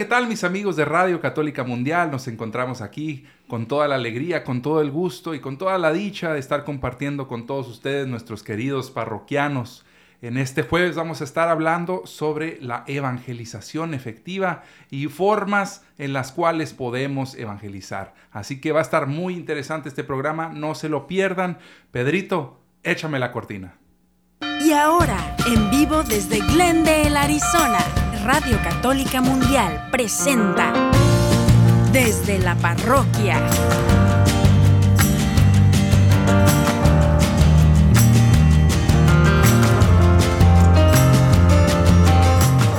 ¿qué tal mis amigos de Radio Católica Mundial? Nos encontramos aquí con toda la alegría, con todo el gusto y con toda la dicha de estar compartiendo con todos ustedes, nuestros queridos parroquianos. En este jueves vamos a estar hablando sobre la evangelización efectiva y formas en las cuales podemos evangelizar. Así que va a estar muy interesante este programa, no se lo pierdan. Pedrito, échame la cortina. Y ahora, en vivo desde Glendale, Arizona, Radio Católica Mundial presenta Desde la Parroquia.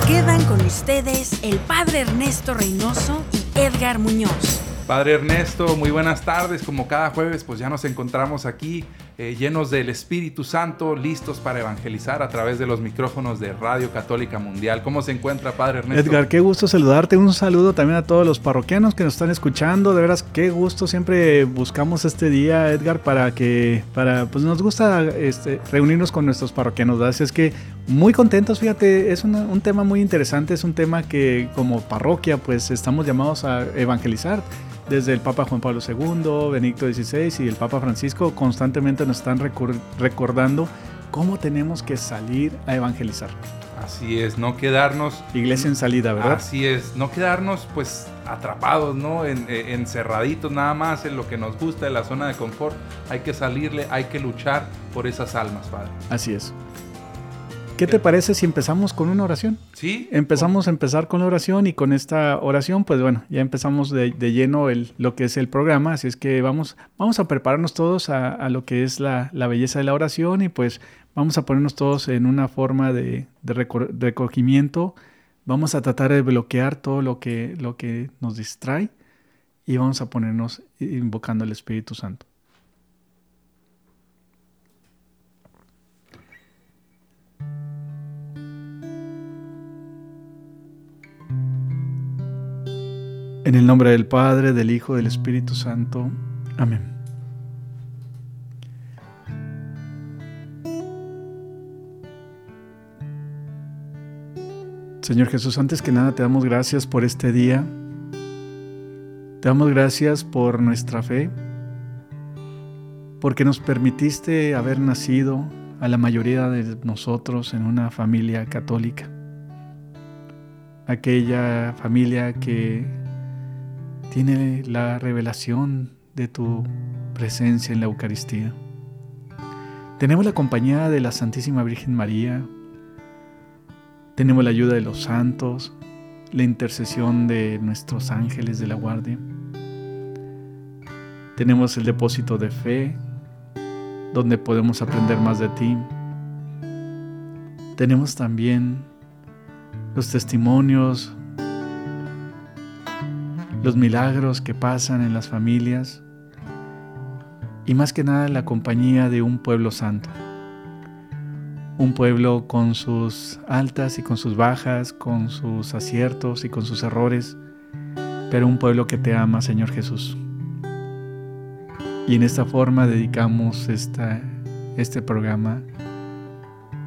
Quedan con ustedes el Padre Ernesto Reynoso y Edgar Muñoz. Padre Ernesto, muy buenas tardes. Como cada jueves, pues ya nos encontramos aquí eh, llenos del Espíritu Santo, listos para evangelizar a través de los micrófonos de Radio Católica Mundial. ¿Cómo se encuentra, Padre Ernesto? Edgar, qué gusto saludarte. Un saludo también a todos los parroquianos que nos están escuchando. De veras, qué gusto. Siempre buscamos este día, Edgar, para que, para, pues nos gusta este, reunirnos con nuestros parroquianos. Así es que muy contentos, fíjate, es un tema muy interesante. Es un tema que como parroquia, pues estamos llamados a evangelizar desde el Papa Juan Pablo II, Benedicto XVI y el Papa Francisco constantemente nos están recordando cómo tenemos que salir a evangelizar. Así es, no quedarnos... Iglesia en salida, ¿verdad? Así es, no quedarnos pues atrapados, ¿no? En, eh, encerraditos nada más en lo que nos gusta, en la zona de confort. Hay que salirle, hay que luchar por esas almas, Padre. Así es. ¿Qué te parece si empezamos con una oración? Sí. Empezamos a empezar con la oración y con esta oración, pues bueno, ya empezamos de, lleno el, lo que es el programa, así es que vamos, vamos a prepararnos todos a, lo que es la, belleza de la oración y pues vamos a ponernos todos en una forma de, recogimiento, vamos a tratar de bloquear todo lo que, lo que nos distrae y vamos a ponernos invocando al Espíritu Santo. En el nombre del Padre, del Hijo, del Espíritu Santo. Amén. Señor Jesús, antes que nada te damos gracias por este día. Te damos gracias por nuestra fe, porque nos permitiste haber nacido a la mayoría de nosotros en una familia católica. Aquella familia que tiene la revelación de tu presencia en la Eucaristía. Tenemos la compañía de la Santísima Virgen María, tenemos la ayuda de los santos, la intercesión de nuestros ángeles de la guardia. Tenemos el depósito de fe, donde podemos aprender más de ti. Tenemos también los testimonios los milagros que pasan en las familias y más que nada la compañía de un pueblo santo. Un pueblo con sus altas y con sus bajas, con sus aciertos y con sus errores, pero un pueblo que te ama, Señor Jesús. Y en esta forma dedicamos esta, este programa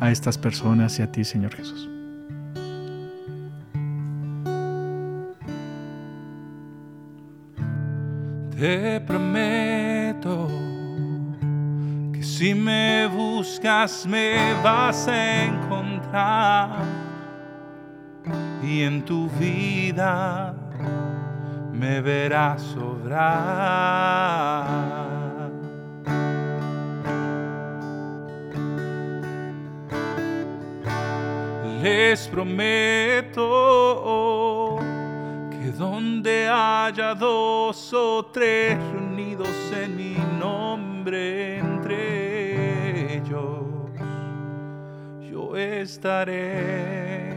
a estas personas y a ti, Señor Jesús. Te prometo que si me buscas me vas a encontrar y en tu vida me verás obrar. Les prometo donde haya dos o tres reunidos en mi nombre entre ellos, yo estaré.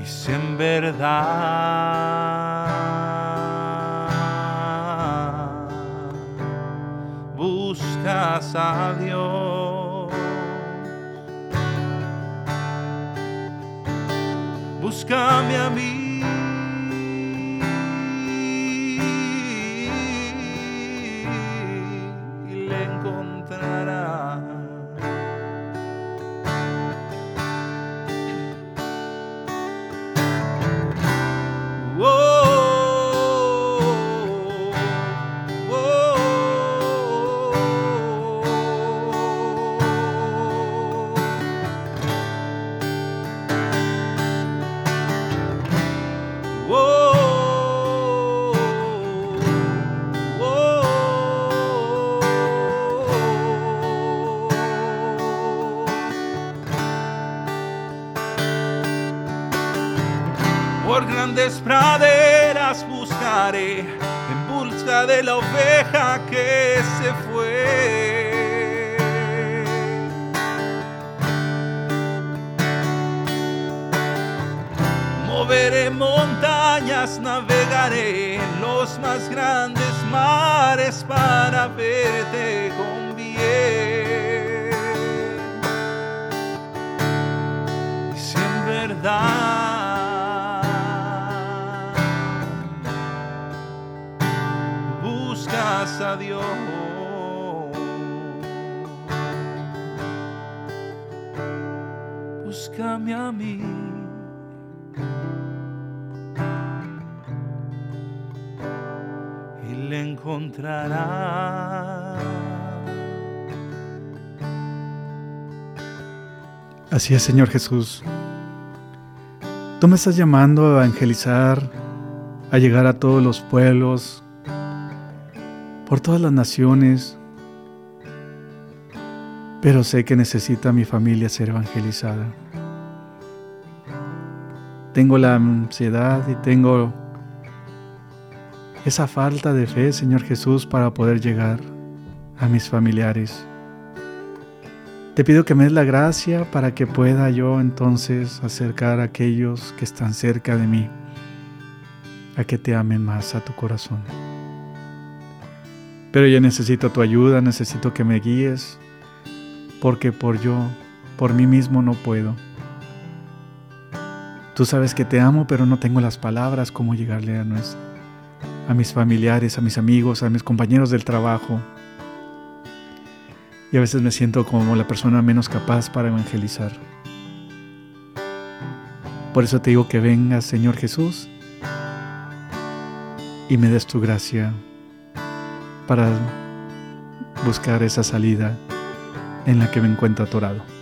Y si en verdad buscas a Dios, búscame a mí. Grandes praderas buscaré en busca de la oveja que se fue. Moveré montañas, navegaré en los más grandes mares para Así es, Señor Jesús. Tú me estás llamando a evangelizar, a llegar a todos los pueblos, por todas las naciones, pero sé que necesita mi familia ser evangelizada. Tengo la ansiedad y tengo esa falta de fe, Señor Jesús, para poder llegar a mis familiares. Te pido que me des la gracia para que pueda yo entonces acercar a aquellos que están cerca de mí, a que te amen más a tu corazón. Pero yo necesito tu ayuda, necesito que me guíes, porque por yo, por mí mismo no puedo. Tú sabes que te amo, pero no tengo las palabras como llegarle a, nues- a mis familiares, a mis amigos, a mis compañeros del trabajo. Y a veces me siento como la persona menos capaz para evangelizar. Por eso te digo que vengas, Señor Jesús, y me des tu gracia para buscar esa salida en la que me encuentro atorado.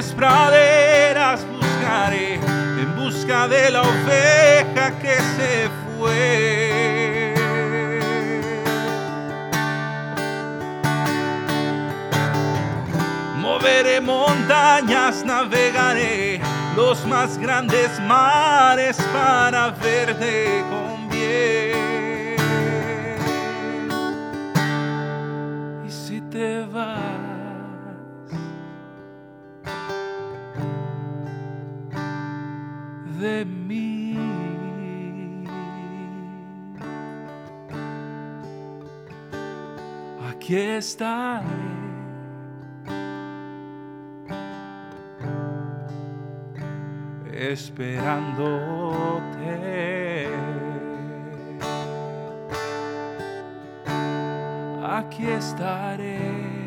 Grandes praderas buscaré en busca de la oveja que se fue. Moveré montañas, navegaré los más grandes mares para verte con de mí. Aquí estaré. Esperándote. Aquí estaré.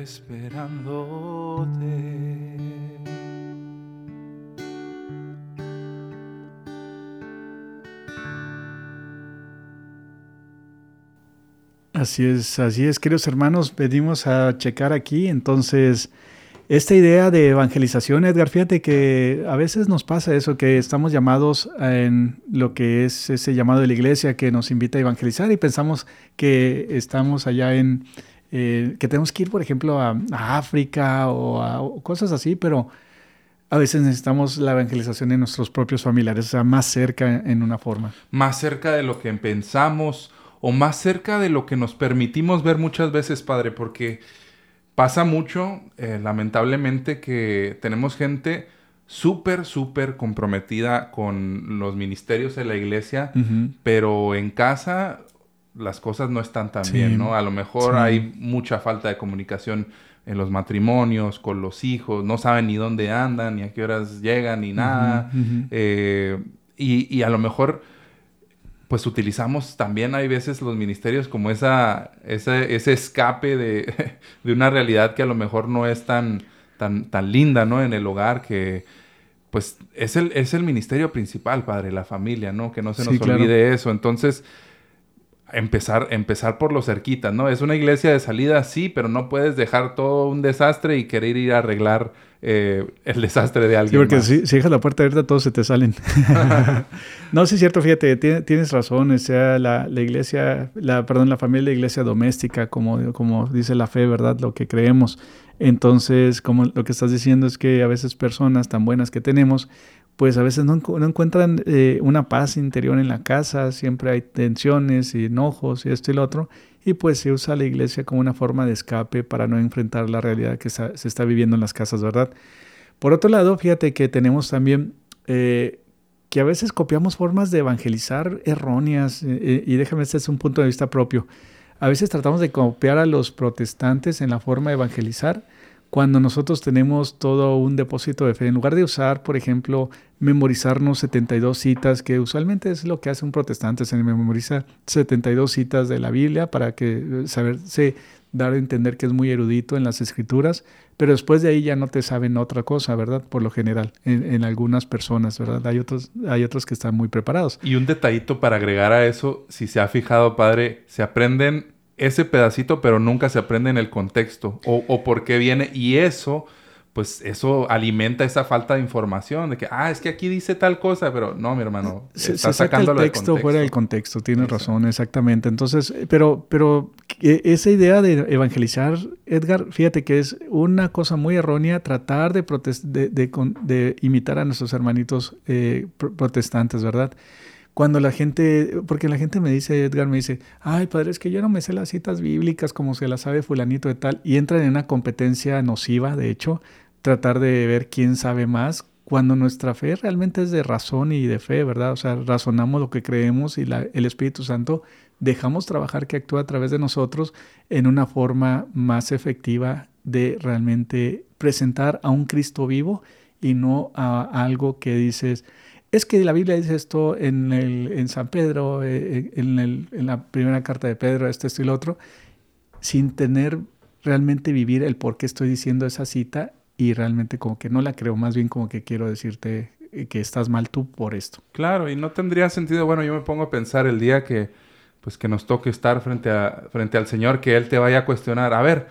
Esperándote. Así es, así es, queridos hermanos, pedimos a checar aquí. Entonces, esta idea de evangelización, Edgar, fíjate que a veces nos pasa eso, que estamos llamados en lo que es ese llamado de la iglesia que nos invita a evangelizar y pensamos que estamos allá en, eh, que tenemos que ir, por ejemplo, a, a África o a o cosas así, pero a veces necesitamos la evangelización en nuestros propios familiares, o sea, más cerca en una forma. más cerca de lo que pensamos o más cerca de lo que nos permitimos ver muchas veces, Padre, porque pasa mucho, eh, lamentablemente, que tenemos gente súper, súper comprometida con los ministerios de la iglesia, Ujú. pero en casa las cosas no están tan Sí. bien, ¿no? A lo mejor Sí. hay mucha falta de comunicación en los matrimonios, con los hijos, no saben ni dónde andan, ni a qué horas llegan, ni nada. Eh, y, y a lo mejor, pues utilizamos también, hay veces los ministerios como esa, ese, ese escape de, de una realidad que a lo mejor no es tan, tan, tan linda, ¿no? En el hogar, que pues es el, es el ministerio principal, Padre, la familia, ¿no? Que no se nos Sí, claro. olvide eso. Entonces, empezar, empezar por lo cerquita, ¿no? Es una iglesia de salida, sí, pero no puedes dejar todo un desastre y querer ir a arreglar eh, el desastre de Sí, alguien porque más. si, si dejas la puerta abierta, todos se te salen. no, sí es cierto, fíjate, tiene- tienes razón, o sea, la, la iglesia, la, perdón, la familia, la iglesia doméstica, como, como dice la fe, ¿verdad? Lo que creemos. Entonces, como lo que estás diciendo es que a veces personas tan buenas que tenemos, pues a veces no, encu- no encuentran eh, una paz interior en la casa, siempre hay tensiones y enojos y esto y lo otro, y pues se usa la iglesia como una forma de escape para no enfrentar la realidad que se está viviendo en las casas, ¿verdad? Por otro lado, fíjate que tenemos también eh, que a veces copiamos formas de evangelizar erróneas, eh, y déjame, este es un punto de vista propio. A veces tratamos de copiar a los protestantes en la forma de evangelizar cuando nosotros tenemos todo un depósito de fe. En lugar de usar, por ejemplo, memorizarnos 72 citas, que usualmente es lo que hace un protestante, se memoriza 72 citas de la Biblia para que eh, saberse dar a entender que es muy erudito en las escrituras, pero después de ahí ya no te saben otra cosa, ¿verdad? Por lo general, en, en algunas personas, ¿verdad? Hay otros, hay otros que están muy preparados. Y un detallito para agregar a eso, si se ha fijado, padre, se aprenden ese pedacito, pero nunca se aprende en el contexto o, o por qué viene. Y eso, pues eso alimenta esa falta de información, de que, ah, es que aquí dice tal cosa, pero no, mi hermano, Se, está se saca el del texto fuera del contexto. tienes Exacto. razón, exactamente. Entonces, eh, pero, pero eh, esa idea de evangelizar, Edgar, fíjate que es una cosa muy errónea tratar de, de, de de imitar a nuestros hermanitos eh, pro- protestantes, ¿verdad? Cuando la gente, porque la gente me dice, Edgar me dice, ay padre, es que yo no me sé las citas bíblicas como se las sabe fulanito de tal, y entran en una competencia nociva, de hecho, tratar de ver quién sabe más, cuando nuestra fe realmente es de razón y de fe, ¿verdad? O sea, razonamos lo que creemos y la- el Espíritu Santo dejamos trabajar que actúa a través de nosotros en una forma más efectiva de realmente presentar a un Cristo vivo y no a, algo que dices, es que la Biblia dice esto en, el, en San Pedro, eh, en, el- en la primera carta de Pedro, esto, esto y lo otro, sin tener realmente vivir el por qué estoy diciendo esa cita y realmente como que no la creo, más bien como que quiero decirte eh, que estás mal tú por esto. Claro, y no tendría sentido, bueno, yo me pongo a pensar el día que, pues que nos toque estar frente, a, frente al Señor, que Él te vaya a cuestionar, a ver,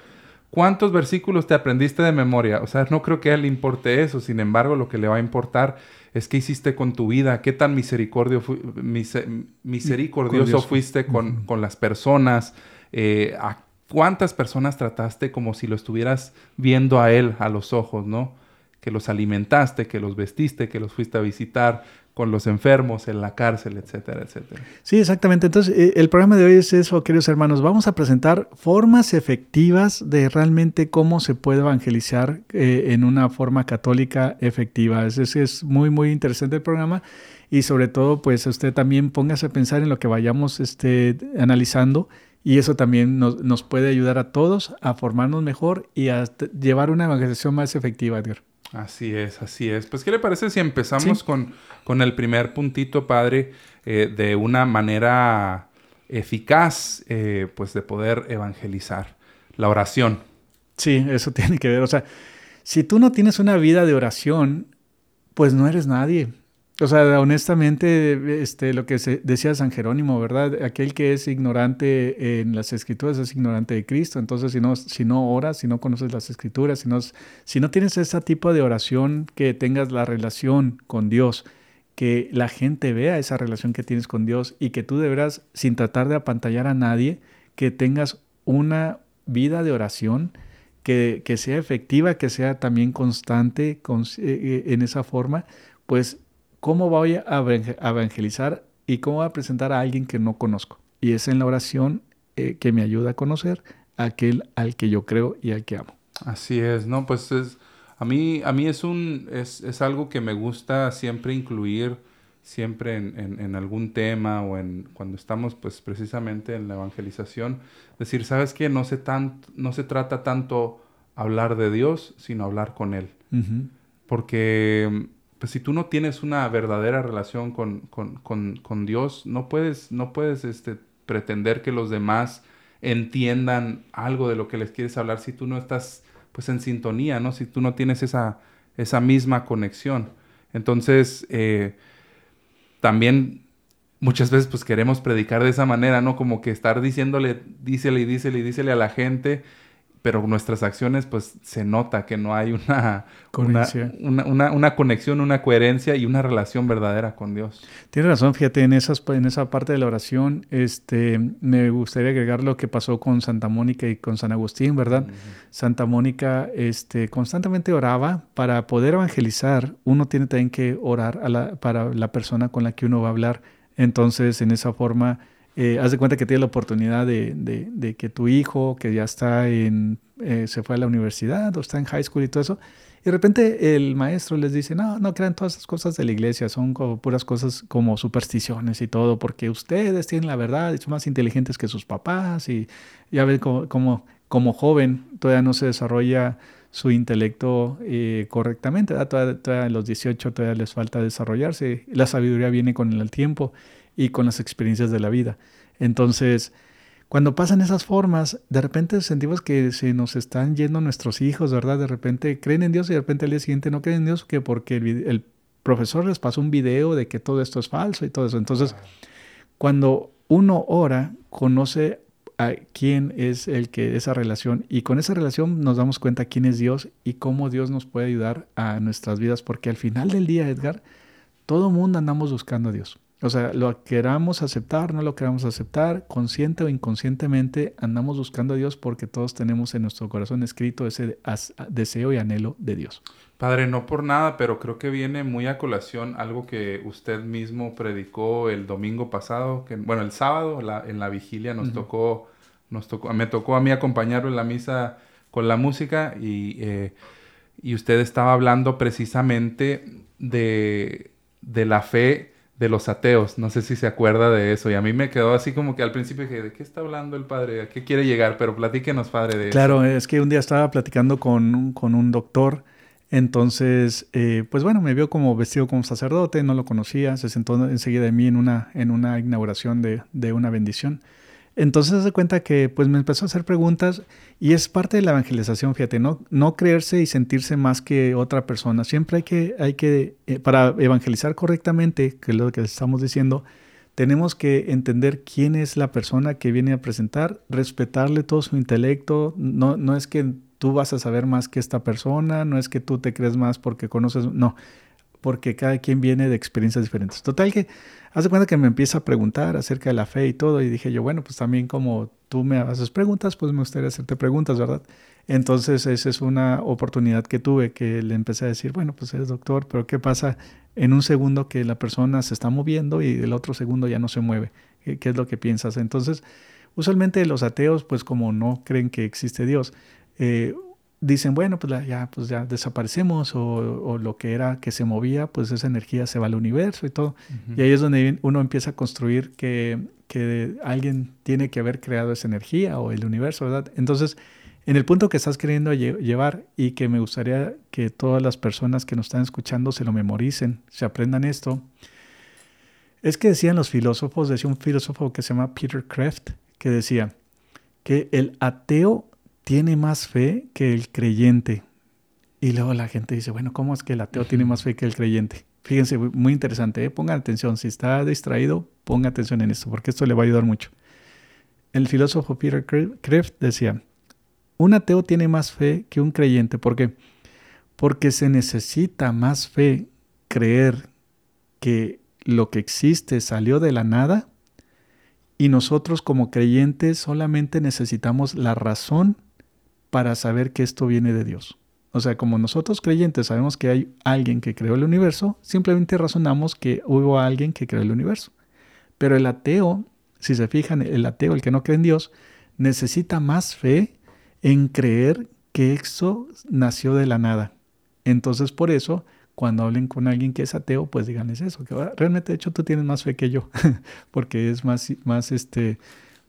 ¿cuántos versículos te aprendiste de memoria? O sea, no creo que a Él le importe eso, sin embargo, lo que le va a importar es qué hiciste con tu vida, qué tan misericordio fu- mise- misericordioso fuiste con, con las personas, eh, a cuántas personas trataste como si lo estuvieras viendo a Él a los ojos, ¿no? Que los alimentaste, que los vestiste, que los fuiste a visitar con los enfermos en la cárcel, etcétera, etcétera. Sí, exactamente. Entonces, eh, el programa de hoy es eso, queridos hermanos. Vamos a presentar formas efectivas de realmente cómo se puede evangelizar eh, en una forma católica efectiva. Es, es, es muy, muy interesante el programa y sobre todo, pues usted también póngase a pensar en lo que vayamos este, analizando y eso también nos, nos puede ayudar a todos a formarnos mejor y a llevar una evangelización más efectiva, Edgar. Así es, así es. Pues, ¿qué le parece si empezamos Sí. con, con el primer puntito, padre, eh, de una manera eficaz, eh, pues, de poder evangelizar? La oración. Sí, eso tiene que ver. O sea, si tú no tienes una vida de oración, pues no eres nadie. O sea, honestamente, este, lo que se decía San Jerónimo, ¿verdad? Aquel que es ignorante en las escrituras es ignorante de Cristo. Entonces, si no, si no oras, si no conoces las escrituras, si no, si no tienes ese tipo de oración, que tengas la relación con Dios, que la gente vea esa relación que tienes con Dios y que tú deberás, sin tratar de apantallar a nadie, que tengas una vida de oración que, que sea efectiva, que sea también constante cons- eh, eh, en esa forma, pues ¿cómo voy a evang- a evangelizar y cómo voy a presentar a alguien que no conozco? Y es en la oración eh, que me ayuda a conocer a aquel al que yo creo y al que amo. Así es, ¿no? Pues es, a mí, a mí es un, es, es algo que me gusta siempre incluir, siempre en, en- en algún tema o en cuando estamos, pues, precisamente en la evangelización, decir, ¿sabes qué? No se tan, no se trata tanto hablar de Dios, sino hablar con Él. Porque pues, si tú no tienes una verdadera relación con, con- con- con Dios, no puedes, no puedes este, pretender que los demás entiendan algo de lo que les quieres hablar si tú no estás pues en sintonía, ¿no? Si tú no tienes esa, esa misma conexión. Entonces, eh, también muchas veces pues queremos predicar de esa manera, ¿no? Como que estar diciéndole, dísele y dísele y dísele a la gente pero nuestras acciones pues se nota que no hay una, una, Coherencia. una, una- una conexión, una coherencia y una relación verdadera con Dios. Tienes razón, fíjate, en, esas, en esa parte de la oración, este, me gustaría agregar lo que pasó con Santa Mónica y con San Agustín, ¿verdad? Santa Mónica este, constantemente oraba para poder evangelizar. Uno tiene también que orar a la- para la persona con la que uno va a hablar. Entonces, en esa forma, eh, haz de cuenta que tienes la oportunidad de, de- de que tu hijo, que ya está en, eh, se fue a la universidad o está en high school y todo eso, y de repente el maestro les dice, no, no crean todas esas cosas de la iglesia, son como puras cosas como supersticiones y todo, porque ustedes tienen la verdad y son más inteligentes que sus papás y ya ven como, como, joven todavía no se desarrolla su intelecto eh, correctamente. Todavía, todavía a los 18 todavía les falta desarrollarse, la sabiduría viene con el tiempo y con las experiencias de la vida. Entonces, cuando pasan esas formas, de repente sentimos que se nos están yendo nuestros hijos, ¿verdad? De repente creen en Dios y de repente al día siguiente no creen en Dios que porque el, el profesor les pasó un video de que todo esto es falso y todo eso. Entonces, cuando uno ora, conoce a quién es el que esa relación y con esa relación nos damos cuenta quién es Dios y cómo Dios nos puede ayudar a nuestras vidas, porque al final del día, Edgar, todo mundo andamos buscando a Dios. O sea, lo queramos aceptar, no lo queramos aceptar, consciente o inconscientemente andamos buscando a Dios porque todos tenemos en nuestro corazón escrito ese deseo y anhelo de Dios. Padre, no por nada, pero creo que viene muy a colación algo que usted mismo predicó el domingo pasado, que bueno, el sábado la- en la vigilia nos tocó, nos tocó, me tocó a mí acompañarlo en la misa con la música y, eh, y usted estaba hablando precisamente de, de la fe de los ateos. No sé si se acuerda de eso. Y a mí me quedó así como que al principio dije, ¿de qué está hablando el padre? ¿A qué quiere llegar? Pero platíquenos, padre, de eso. Claro, es que un día estaba platicando con, con un doctor, entonces, eh, pues bueno, me vio como vestido como sacerdote, no lo conocía, se sentó enseguida de mí en una, en una inauguración de, de una bendición. Entonces se cuenta que pues me empezó a hacer preguntas y es parte de la evangelización, fíjate, no, creerse y sentirse más que otra persona. Siempre hay que, hay que eh, para evangelizar correctamente, que es lo que estamos diciendo, tenemos que entender quién es la persona que viene a presentar, respetarle todo su intelecto. No, no es que tú vas a saber más que esta persona, no es que tú te crees más porque conoces, no, porque cada quien viene de experiencias diferentes. Total que, haz de cuenta que me empieza a preguntar acerca de la fe y todo, y dije yo, bueno, pues también como tú me haces preguntas, pues me gustaría hacerte preguntas, ¿verdad? Entonces esa es una oportunidad que tuve, que le empecé a decir, bueno, pues eres doctor, pero ¿qué pasa en un segundo que la persona se está moviendo y el otro segundo ya no se mueve? ¿Qué, qué es lo que piensas? Entonces, usualmente los ateos, pues como no creen que existe Dios, eh, dicen, bueno, pues la- ya, pues ya desaparecemos o, o lo que era que se movía, pues esa energía se va al universo y todo. Y ahí es donde uno empieza a construir que, que alguien tiene que haber creado esa energía o el universo, ¿verdad? Entonces, en el punto que estás queriendo lle- llevar y que me gustaría que todas las personas que nos están escuchando se lo memoricen, se aprendan esto, es que decían los filósofos, decía un filósofo que se llama Peter Kraft, que decía que el ateo tiene más fe que el creyente. Y luego la gente dice, bueno, ¿cómo es que el ateo tiene más fe que el creyente? Fíjense, muy interesante, ¿eh? pongan atención, si está distraído, ponga atención en esto, porque esto le va a ayudar mucho. El filósofo Peter Kraft decía, un ateo tiene más fe que un creyente, ¿por qué? Porque se necesita más fe creer que lo que existe salió de la nada y nosotros como creyentes solamente necesitamos la razón para saber que esto viene de Dios. O sea, como nosotros creyentes sabemos que hay alguien que creó el universo, simplemente razonamos que hubo alguien que creó el universo. Pero el ateo, si se fijan, el ateo, el que no cree en Dios, necesita más fe en creer que eso nació de la nada. Entonces, por eso, cuando hablen con alguien que es ateo, pues díganles eso, que "Ah, realmente de hecho tú tienes más fe que yo, porque es más, más, este,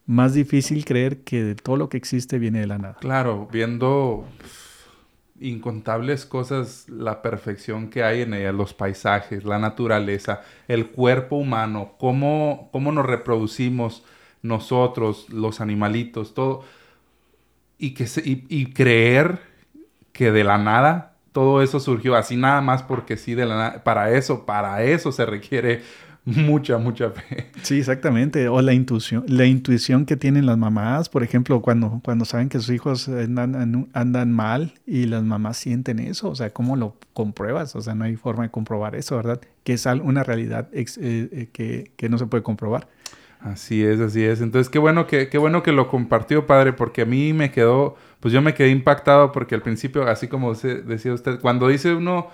más difícil creer que todo lo que existe viene de la nada. Claro, viendo incontables cosas, la perfección que hay en ella, los paisajes, la naturaleza, el cuerpo humano, cómo, cómo nos reproducimos nosotros, los animalitos, todo. Y, que y, y creer que de la nada todo eso surgió así nada más porque sí de la nada. Para eso, para eso se requiere mucha, mucha fe. Sí, exactamente. O la intuición, la intuición que tienen las mamás, por ejemplo, cuando, cuando saben que sus hijos andan, andan mal y las mamás sienten eso. O sea, ¿cómo lo compruebas? O sea, no hay forma de comprobar eso, ¿verdad? Que es una realidad eh, eh, que, que no se puede comprobar. Así es, así es. Entonces, qué bueno que, qué bueno que lo compartió, padre, porque a mí me quedó, pues yo me quedé impactado porque al principio, así como decía usted, cuando dice uno,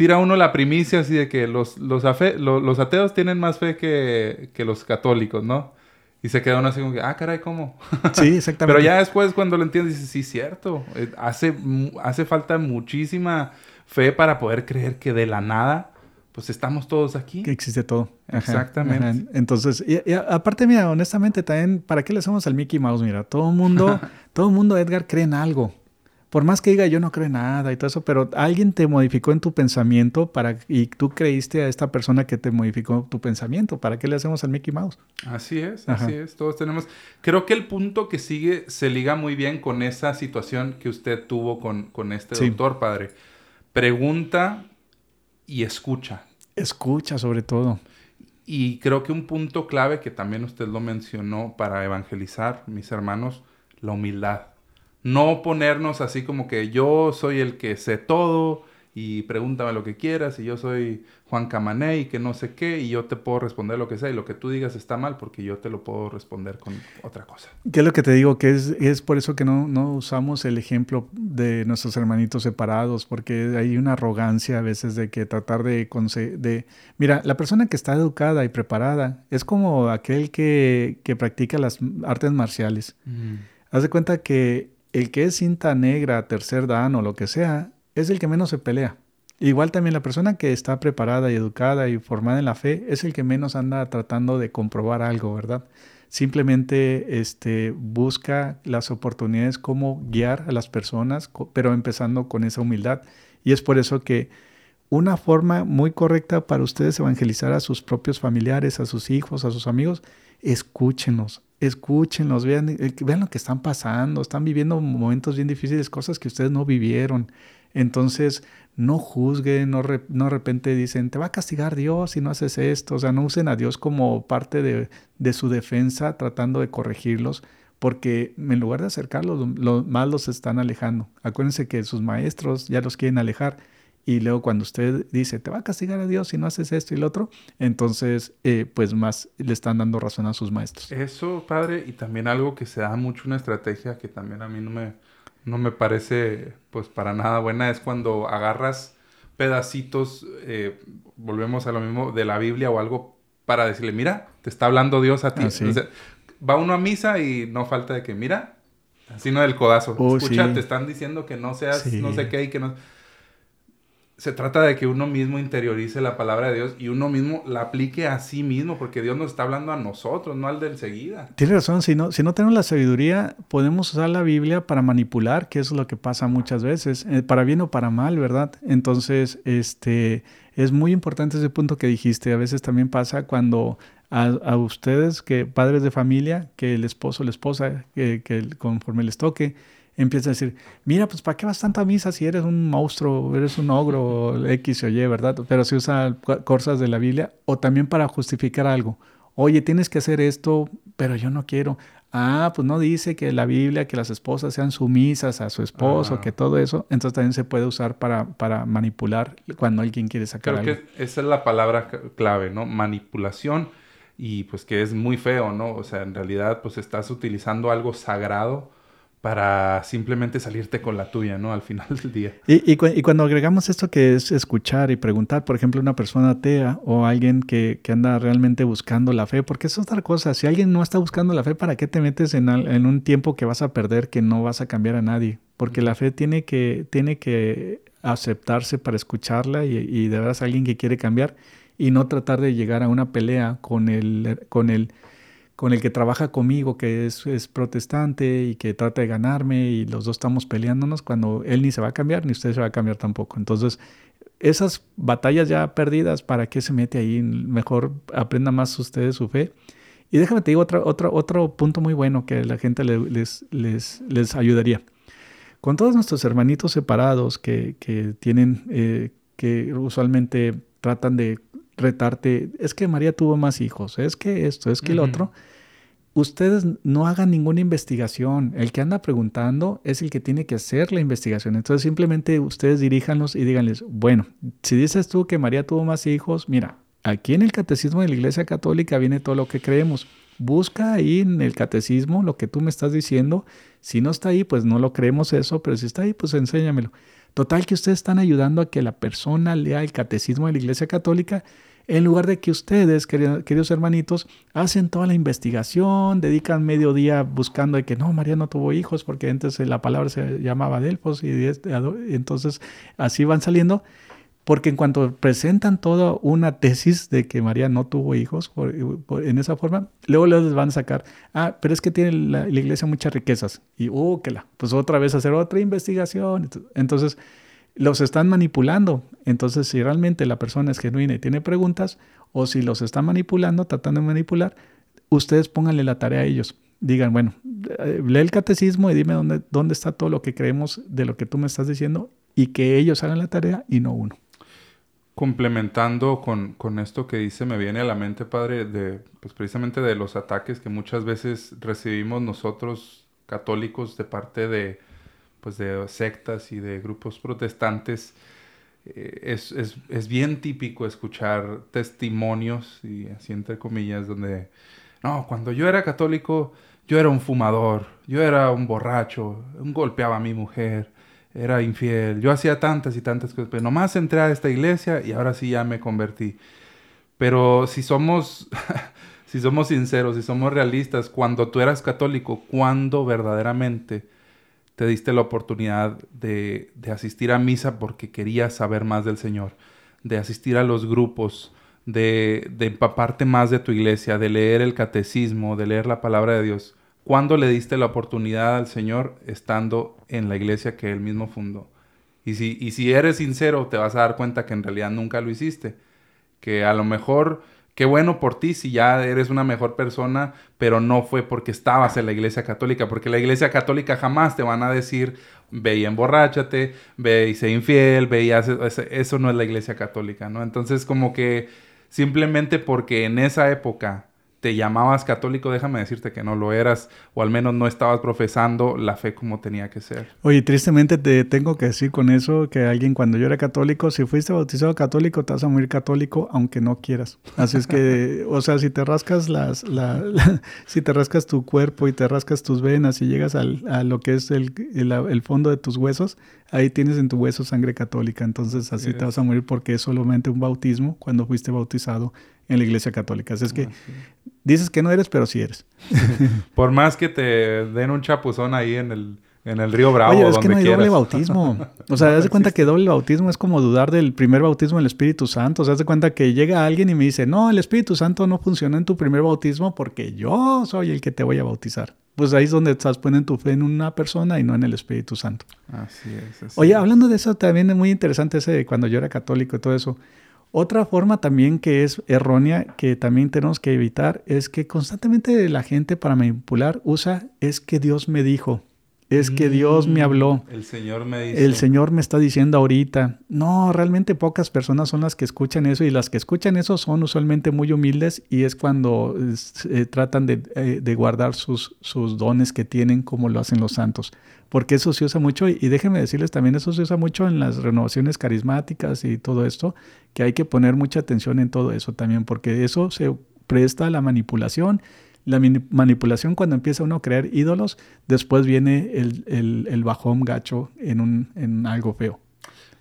tira uno la primicia así de que los, los, los, ateos tienen más fe que, que, los católicos, ¿no? Y se queda uno así como que, ah, caray, ¿cómo? Sí, exactamente. Pero ya después cuando lo entiendes, dices, sí, cierto. Eh, hace, hace falta muchísima fe para poder creer que de la nada pues estamos todos aquí. Que existe todo. Exactamente. Entonces, y, aparte, mira, honestamente, también, ¿para qué le hacemos al Mickey Mouse? Mira, todo el mundo, todo el mundo, Edgar, cree en algo. Por más que diga yo no creo en nada y todo eso, pero alguien te modificó en tu pensamiento para y tú creíste a esta persona que te modificó tu pensamiento. ¿Para qué le hacemos al Mickey Mouse? Así es, así es. Todos tenemos. Creo que el punto que sigue se liga muy bien con esa situación que usted tuvo con, con este doctor, padre. Pregunta y escucha. Escucha sobre todo. Y creo que un punto clave que también usted lo mencionó para evangelizar, mis hermanos, la humildad. No ponernos así como que yo soy el que sé todo y pregúntame lo que quieras y yo soy Juan Camané y que no sé qué y yo te puedo responder lo que sea y lo que tú digas está mal porque yo te lo puedo responder con otra cosa. ¿Qué es lo que te digo? Que es, es por eso que no, no usamos el ejemplo de nuestros hermanitos separados porque hay una arrogancia a veces de que tratar de... de Mira, la persona que está educada y preparada es como aquel que, que practica las artes marciales. Mm. Haz de cuenta que el que es cinta negra, tercer dan o lo que sea, es el que menos se pelea. Igual también la persona que está preparada y educada y formada en la fe es el que menos anda tratando de comprobar algo, ¿verdad? Simplemente este, busca las oportunidades, cómo guiar a las personas, pero empezando con esa humildad. Y es por eso que una forma muy correcta para ustedes evangelizar a sus propios familiares, a sus hijos, a sus amigos, escúchenos, escúchenlos, vean, eh, vean lo que están pasando, están viviendo momentos bien difíciles, cosas que ustedes no vivieron. Entonces, no juzguen, no, de repente dicen, te va a castigar Dios si no haces esto. O sea, no usen a Dios como parte de, su defensa tratando de corregirlos, porque en lugar de acercarlos, los, más los están alejando. Acuérdense que sus maestros ya los quieren alejar. Y luego cuando usted dice, te va a castigar a Dios si no haces esto y lo otro, entonces eh, pues más le están dando razón a sus maestros. Eso, padre, y también algo que se da mucho una estrategia que también a mí no me, no me parece pues para nada buena es cuando agarras pedacitos, eh, volvemos a lo mismo, de la Biblia o algo para decirle, mira, te está hablando Dios a ti. Ah, va uno a misa y no falta de que, mira, así no del codazo. Oh, Escucha, te están diciendo que no seas no sé qué y que no se trata de que uno mismo interiorice la palabra de Dios y uno mismo la aplique a sí mismo, porque Dios nos está hablando a nosotros, no al de enseguida. Tienes razón, si no, si no tenemos la sabiduría, podemos usar la Biblia para manipular, que es lo que pasa muchas veces, eh, para bien o para mal, ¿verdad? Entonces, este, es muy importante ese punto que dijiste. A veces también pasa cuando a, ustedes, que padres de familia, que el esposo la esposa, que, que conforme les toque, empieza a decir, mira, pues ¿para qué vas tanta misa si eres un monstruo, eres un ogro, X o Y, ¿verdad? Pero se usa cosas de la Biblia o también para justificar algo. Oye, tienes que hacer esto, pero yo no quiero. Ah, pues no dice que la Biblia, que las esposas sean sumisas a su esposo, ah. que todo eso. Entonces también se puede usar para, para manipular cuando alguien quiere sacar Creo que esa es la palabra clave, ¿no? Manipulación y pues que es muy feo, ¿no? O sea, en realidad pues estás utilizando algo sagrado para simplemente salirte con la tuya, ¿no? Al final del día. Y, cuando agregamos esto que es escuchar y preguntar, por ejemplo, una persona atea o alguien que, anda realmente buscando la fe, porque es otra cosa, si alguien no está buscando la fe, ¿para qué te metes en, un tiempo que vas a perder, que no vas a cambiar a nadie? Porque la fe tiene que, tiene que aceptarse para escucharla y, y de verdad es alguien que quiere cambiar y no tratar de llegar a una pelea con el, con el con el que trabaja conmigo, que es, protestante y que trata de ganarme y los dos estamos peleándonos cuando él ni se va a cambiar ni usted se va a cambiar tampoco. Entonces, esas batallas ya perdidas, ¿para qué se mete ahí? Mejor aprenda más ustedes su fe. Y déjame te digo otro, otro, otro punto muy bueno que la gente les, les, les ayudaría. con todos nuestros hermanitos separados que, que tienen, eh, que usualmente tratan de retarte, es que María tuvo más hijos, es que esto, es que el otro. Ustedes no hagan ninguna investigación. El que anda preguntando es el que tiene que hacer la investigación. Entonces simplemente ustedes diríjanlos y díganles, bueno, si dices tú que María tuvo más hijos, mira, aquí en el catecismo de la Iglesia Católica viene todo lo que creemos. Busca ahí en el catecismo lo que tú me estás diciendo. Si no está ahí, pues no lo creemos eso, pero si está ahí, pues enséñamelo. Total que ustedes están ayudando a que la persona lea el catecismo de la Iglesia Católica en lugar de que ustedes, queri- queridos hermanitos, hacen toda la investigación, dedican medio día buscando de que no, María no tuvo hijos, porque antes la palabra se llamaba Delfos y este- entonces así van saliendo, porque en cuanto presentan toda una tesis de que María no tuvo hijos en esa forma, luego les van a sacar, ah, pero es que tiene la, iglesia muchas riquezas, y uh, que la, pues otra vez hacer otra investigación. Entonces, los están manipulando. Entonces, si realmente la persona es genuina y tiene preguntas, o si los están manipulando, tratando de manipular, ustedes pónganle la tarea a ellos. Digan, bueno, lee el catecismo y dime dónde, dónde está todo lo que creemos de lo que tú me estás diciendo y que ellos hagan la tarea y no uno. Complementando con, con esto que dice, me viene a la mente, padre, de, pues precisamente de los ataques que muchas veces recibimos nosotros católicos de parte de, pues de sectas y de grupos protestantes. Eh, es, es, es bien típico escuchar testimonios, y así entre comillas, donde, no, cuando yo era católico, yo era un fumador, yo era un borracho, un golpeaba a mi mujer, era infiel, yo hacía tantas y tantas cosas, pero nomás entré a esta iglesia y ahora sí ya me convertí. Pero si somos, si somos sinceros, si somos realistas, cuando tú eras católico, ¿cuándo verdaderamente te diste la oportunidad de, de asistir a misa porque querías saber más del Señor? De asistir a los grupos, de, de empaparte más de tu iglesia, de leer el catecismo, de leer la palabra de Dios. ¿Cuándo le diste la oportunidad al Señor estando en la iglesia que Él mismo fundó? Y si, y si eres sincero, te vas a dar cuenta que en realidad nunca lo hiciste. Que a lo mejor, qué bueno por ti si ya eres una mejor persona, pero no fue porque estabas en la iglesia católica. Porque la iglesia católica jamás te van a decir, ve y emborráchate, ve y sé infiel, ve y haz eso. Eso no es la iglesia católica, ¿no? Entonces, como que simplemente porque en esa época te llamabas católico, déjame decirte que no lo eras, o al menos no estabas profesando la fe como tenía que ser. Oye, tristemente te tengo que decir con eso que alguien cuando yo era católico, si fuiste bautizado católico, te vas a morir católico aunque no quieras. Así es que, o sea, si te rascas las, la, la- si te rascas tu cuerpo y te rascas tus venas y llegas al, a lo que es el, el, el fondo de tus huesos, ahí tienes en tu hueso sangre católica. Entonces así te vas a morir porque es solamente un bautismo cuando fuiste bautizado en la iglesia católica. Así es que dices que no eres, pero sí eres. Por más que te den un chapuzón ahí en el, en el río Bravo, Oye, es donde que no hay quieras. doble bautismo. O sea, haz de cuenta que doble bautismo es como dudar del primer bautismo del Espíritu Santo. O sea, haz de cuenta que llega alguien y me dice, no, el Espíritu Santo no funciona en tu primer bautismo porque yo soy el que te voy a bautizar. Pues ahí es donde estás poniendo tu fe en una persona y no en el Espíritu Santo. Así es. así Oye, hablando de eso, también es muy interesante ese de cuando yo era católico y todo eso. Otra forma también que es errónea, que también tenemos que evitar, es que constantemente la gente para manipular usa es que Dios me dijo, es que Dios me habló. El Señor me dice. El Señor me está diciendo ahorita. No, realmente pocas personas son las que escuchan eso y las que escuchan eso son usualmente muy humildes y es cuando eh, tratan de, eh, de guardar sus, sus, dones que tienen como lo hacen los santos. Porque eso se usa mucho y, y déjenme decirles también, eso se usa mucho en las renovaciones carismáticas y todo esto, que hay que poner mucha atención en todo eso también, porque eso se presta a la manipulación la manipulación cuando empieza uno a crear ídolos, después viene el, el, el bajón gacho en, un, en algo feo.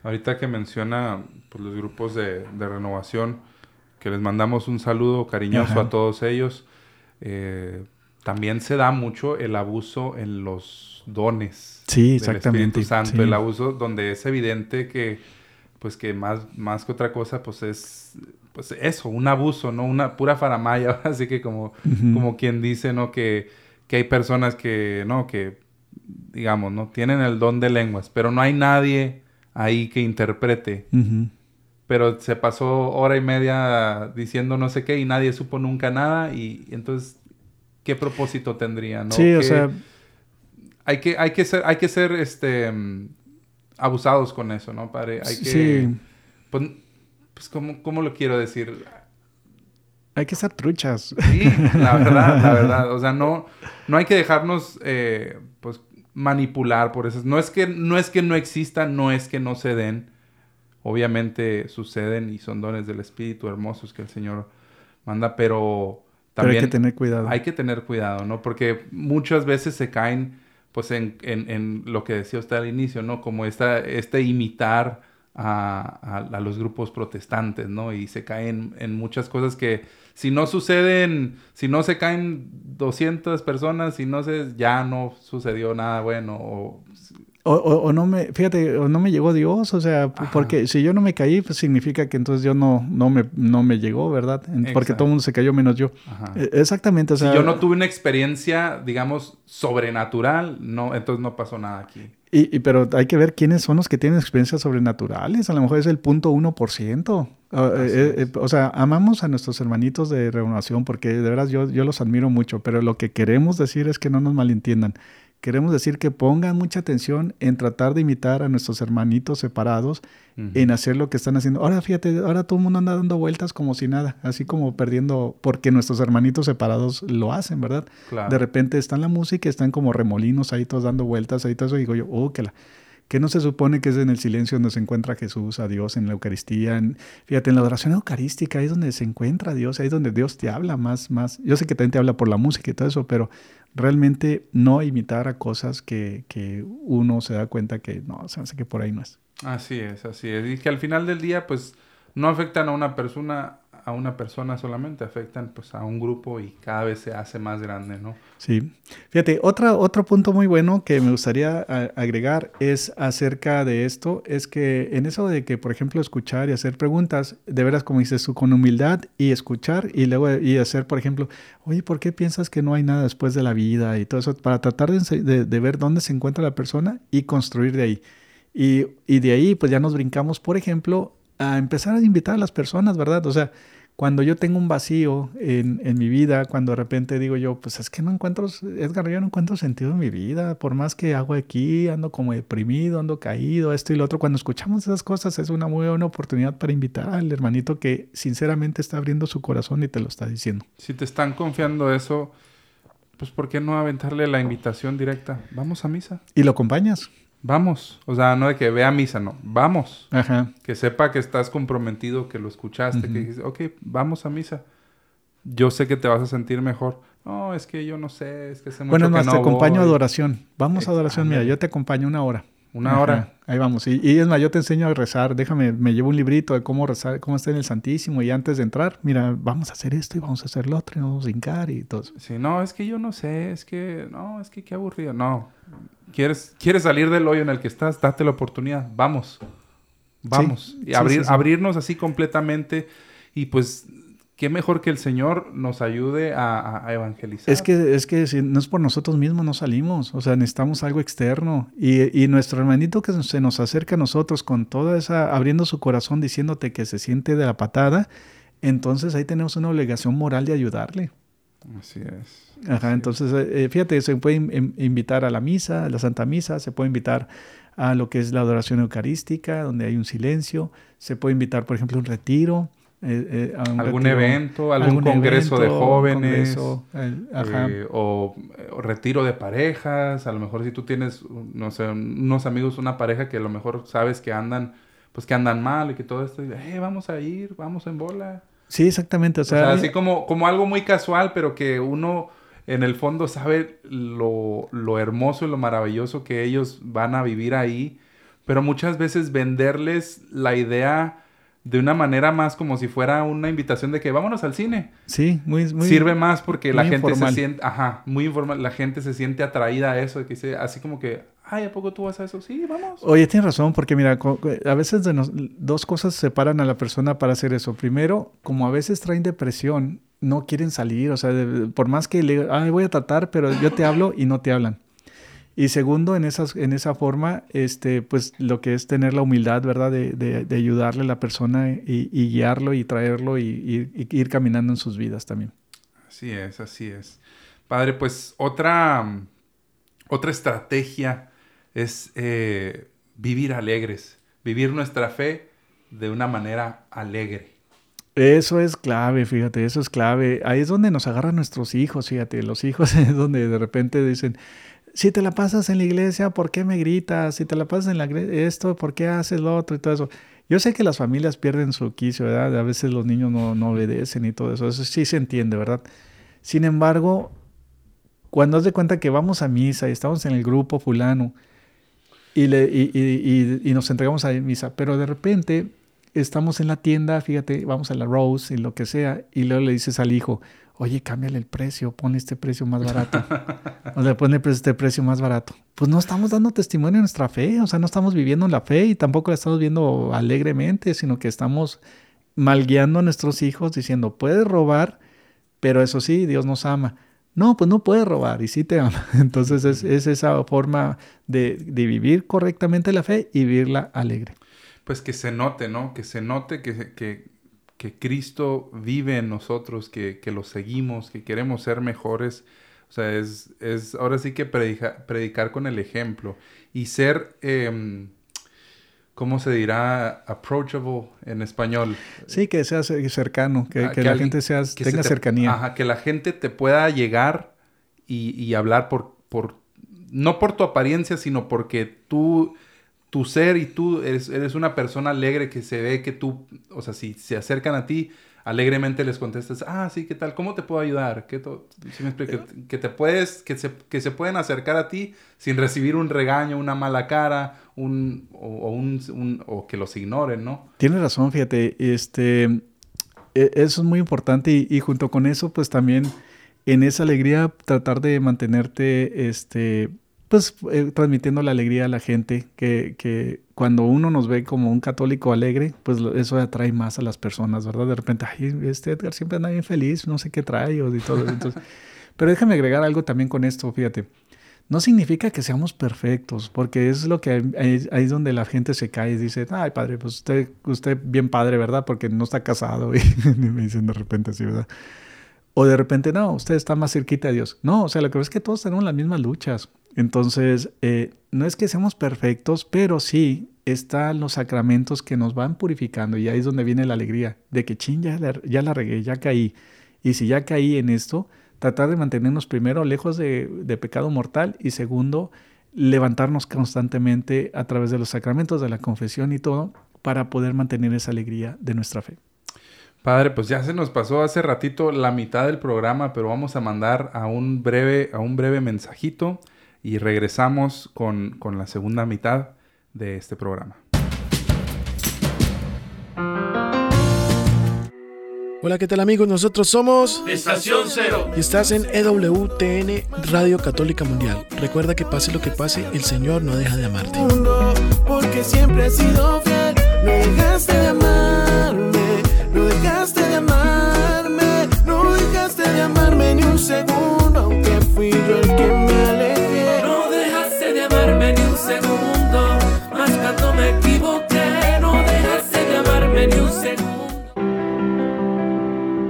Ahorita que menciona pues, los grupos de, de, renovación, que les mandamos un saludo cariñoso Ajá. a todos ellos, eh, también se da mucho el abuso en los dones sí, del exactamente, Espíritu Santo, sí. el abuso donde es evidente que pues que más, más que otra cosa pues es pues eso, un abuso, ¿no? Una pura faramaya, así que como, uh -huh. como quien dice, ¿no? Que, que hay personas que, ¿no? Que, digamos, ¿no? Tienen el don de lenguas, pero no hay nadie ahí que interprete. Uh -huh. Pero se pasó hora y media diciendo no sé qué y nadie supo nunca nada y entonces, ¿qué propósito tendría, no? Sí, ¿Qué, o sea... hay que, hay que ser, hay que ser este, mm, abusados con eso, ¿no, padre? Hay que, Sí. pues, pues ¿cómo, ¿cómo lo quiero decir? Hay que ser truchas. Sí, la verdad, la verdad. O sea, no, no hay que dejarnos eh, pues, manipular por eso. No es, que, no es que no existan, no es que no se den. Obviamente suceden y son dones del Espíritu hermosos que el Señor manda, pero Pero hay también que tener cuidado. hay que tener cuidado, ¿no? Porque muchas veces se caen, pues, en, en- en lo que decía usted al inicio, ¿no? Como esta, este imitar a, a- a los grupos protestantes, ¿no? Y se caen en muchas cosas que si no suceden, si no se caen 200 personas, si no se, ya no sucedió nada bueno. O, O, o- o no me, fíjate, o no me llegó Dios, o sea, Ajá. porque si yo no me caí, pues significa que entonces yo no, no me, no me llegó, ¿verdad? Porque Exacto. todo el mundo se cayó menos yo. ajá. Eh, Exactamente, o sea. si yo no tuve una experiencia, digamos, sobrenatural, no, entonces no pasó nada aquí. Y, y- pero hay que ver quiénes son los que tienen experiencias sobrenaturales. A lo mejor es el punto 1%. Ah, eh, eh, o sea, amamos a nuestros hermanitos de renovación porque de verdad yo, yo los admiro mucho, pero lo que queremos decir es que no nos malentiendan. Queremos decir que pongan mucha atención en tratar de imitar a nuestros hermanitos separados, en hacer lo que están haciendo. Ahora fíjate, ahora todo el mundo anda dando vueltas como si nada, así como perdiendo, porque nuestros hermanitos separados lo hacen, ¿verdad? Claro. De repente está en la música, están como remolinos ahí todos dando vueltas, ahí todo eso, y digo yo, oh, que la... Que no se supone que es en el silencio donde se encuentra Jesús, a Dios, en la Eucaristía. en- fíjate, en la oración eucarística ahí es donde se encuentra Dios, ahí es donde Dios te habla más, más. Yo sé que también te habla por la música y todo eso, pero realmente no imitar a cosas que, que uno se da cuenta que no, se hace que por ahí no es. Así es, así es. Y que al final del día, pues, no afectan a una persona, a una persona solamente, afectan pues a un grupo y cada vez se hace más grande, ¿no? Sí. Fíjate, otra, otro punto muy bueno que me gustaría agregar es acerca de esto, es que en eso de que, por ejemplo, escuchar y hacer preguntas, de veras, como dices tú, con humildad y escuchar y luego y hacer, por ejemplo, oye, ¿por qué piensas que no hay nada después de la vida? Y todo eso, para tratar de, de- de ver dónde se encuentra la persona y construir de ahí. Y, y de ahí, pues ya nos brincamos, por ejemplo, a empezar a invitar a las personas, ¿verdad? O sea, cuando yo tengo un vacío en, en mi vida, cuando de repente digo yo, pues es que no encuentro, Edgar, yo no encuentro sentido en mi vida, por más que hago aquí, ando como deprimido, ando caído, esto y lo otro, cuando escuchamos esas cosas es una muy buena oportunidad para invitar al hermanito que sinceramente está abriendo su corazón y te lo está diciendo. Si te están confiando eso, pues ¿por qué no aventarle la invitación directa? Vamos a misa. Y lo acompañas. Vamos. O sea, no de que vea misa, no. Vamos. Ajá. Que sepa que estás comprometido, que lo escuchaste, que dijiste, ok, vamos a misa. Yo sé que te vas a sentir mejor. No, es que yo no sé, es que hace mucho Bueno, que más, no te acompaño a voy". adoración. Vamos a adoración, mira, yo te acompaño una hora. Una Ajá, hora. Ahí vamos. Y, y es más, yo te enseño a rezar. Déjame, me llevo un librito de cómo rezar, cómo está en el Santísimo. Y antes de entrar, mira, vamos a hacer esto y vamos a hacer lo otro y nos vamos a hincar y todo eso. Sí, no, es que yo no sé, es que, no, es que qué aburrido. No, quieres, quieres salir del hoyo en el que estás, date la oportunidad, vamos, vamos. Sí, y abrir, sí, sí. abrirnos así completamente y pues, qué mejor que el Señor nos ayude a, evangelizar. Es que, es que si no es por nosotros mismos, no salimos. O sea, necesitamos algo externo. Y, y nuestro hermanito que se nos acerca a nosotros con toda esa, abriendo su corazón, diciéndote que se siente de la patada, entonces ahí tenemos una obligación moral de ayudarle. Así es. Ajá, entonces, eh, eh, fíjate, se puede in- in- invitar a la misa, a la Santa Misa, se puede invitar a lo que es la adoración eucarística, donde hay un silencio, se puede invitar, por ejemplo, a un retiro. Eh, eh, Algún evento, algún congreso de jóvenes. congreso, eh, ajá. Eh, o, o retiro de parejas, a lo mejor si tú tienes, no sé, unos amigos, una pareja que a lo mejor sabes que andan, pues que andan mal y que todo esto, vamos a ir, vamos en bola. Sí, exactamente. O O sea, sea, así como, como algo muy casual, pero que uno en el fondo sabe lo, lo hermoso y lo maravilloso que ellos van a vivir ahí, pero muchas veces venderles la idea de una manera más como si fuera una invitación de que vámonos al cine. sí, muy, muy Sirve más porque la gente informal. se siente, ajá, muy informal, la gente se siente atraída a eso, que dice, así como que, ay, ¿a poco tú vas a eso? Sí, vamos. Oye, tienes razón, porque mira, a veces de nos- dos cosas separan a la persona para hacer eso. Primero, como a veces traen depresión, no quieren salir, o sea, de- por más que le ay, voy a tratar, pero yo te hablo y no te hablan. Y segundo, en, esas, en esa forma, este, pues lo que es tener la humildad, ¿verdad? De, de- de ayudarle a la persona y, y guiarlo y traerlo y, y- y ir caminando en sus vidas también. Así es, así es. Padre, pues otra, Otra estrategia es eh, vivir alegres, vivir nuestra fe de una manera alegre. Eso es clave, fíjate, eso es clave. Ahí es donde nos agarran nuestros hijos, fíjate, los hijos es donde de repente dicen, si te la pasas en la iglesia, ¿por qué me gritas? Si te la pasas en la esto, ¿por qué haces lo otro y todo eso? Yo sé que las familias pierden su quicio, ¿verdad? A veces los niños no, obedecen y todo eso, eso sí se entiende, ¿verdad? Sin embargo, cuando has de cuenta que vamos a misa y estamos en el grupo fulano y, le, y, y, nos entregamos a misa, pero de repente estamos en la tienda, fíjate, vamos a la Rose y lo que sea, y luego le dices al hijo, oye, cámbiale el precio, ponle este precio más barato. o sea, ponle este precio más barato. Pues no estamos dando testimonio de nuestra fe, o sea, no estamos viviendo en la fe y tampoco la estamos viendo alegremente, sino que estamos malguiando a nuestros hijos diciendo, puedes robar, pero eso sí, Dios nos ama. No, pues no puedes robar y sí te ama. Entonces es, es esa forma de, de, vivir correctamente la fe y vivirla alegre. Pues que se note, ¿no? Que se note que, que, que Cristo vive en nosotros, que, que, lo seguimos, que queremos ser mejores. O sea, es, es ahora sí que predica, predicar con el ejemplo y ser... Eh, ¿cómo se dirá? Approachable en español. Sí, que sea cercano, que, ah, que, que la alguien, gente sea, que tenga te, cercanía. Ajá, que la gente te pueda llegar y, y hablar por, por, no por tu apariencia, sino porque tú, tu ser y tú eres, eres, una persona alegre que se ve que tú, o sea, si se acercan a ti, alegremente les contestas, ah, sí, ¿qué tal? ¿Cómo te puedo ayudar? ¿Qué ¿Sí me explico? que, que, te puedes, que se, que se pueden acercar a ti sin recibir un regaño, una mala cara, un, o, o, un, un, o que los ignoren, ¿no? Tienes razón, fíjate, este, eso es muy importante y, y, junto con eso, pues también en esa alegría tratar de mantenerte, este, pues eh, transmitiendo la alegría a la gente, que, que, cuando uno nos ve como un católico alegre, pues eso atrae más a las personas, ¿verdad? De repente, ay, este Edgar siempre anda bien feliz, no sé qué trae o y todo. Entonces, pero déjame agregar algo también con esto, fíjate. No significa que seamos perfectos, porque es lo que ahí, es donde la gente se cae y dice, ay padre, pues usted, usted bien padre, ¿verdad? Porque no está casado y me dicen de repente así, ¿verdad? O de repente, no, usted está más cerquita de Dios. No, o sea, lo que es que todos tenemos las mismas luchas. Entonces, eh, no es que seamos perfectos, pero sí están los sacramentos que nos van purificando y ahí es donde viene la alegría de que, ching, ya la, regué, ya caí. Y si ya caí en esto, tratar de mantenernos primero lejos de, de, pecado mortal y segundo, levantarnos constantemente a través de los sacramentos, de la confesión y todo, para poder mantener esa alegría de nuestra fe. Padre, pues ya se nos pasó hace ratito la mitad del programa, pero vamos a mandar a un breve, a un breve mensajito y regresamos con, con la segunda mitad de este programa. Hola, ¿qué tal amigos? Nosotros somos Estación Cero y estás en EWTN Radio Católica Mundial. Recuerda que pase lo que pase, el Señor no deja de amarte. Porque siempre has sido fiel, no dejaste de amarme, no dejaste de amarme, no dejaste de amarme ni un segundo, aunque fui yo el que me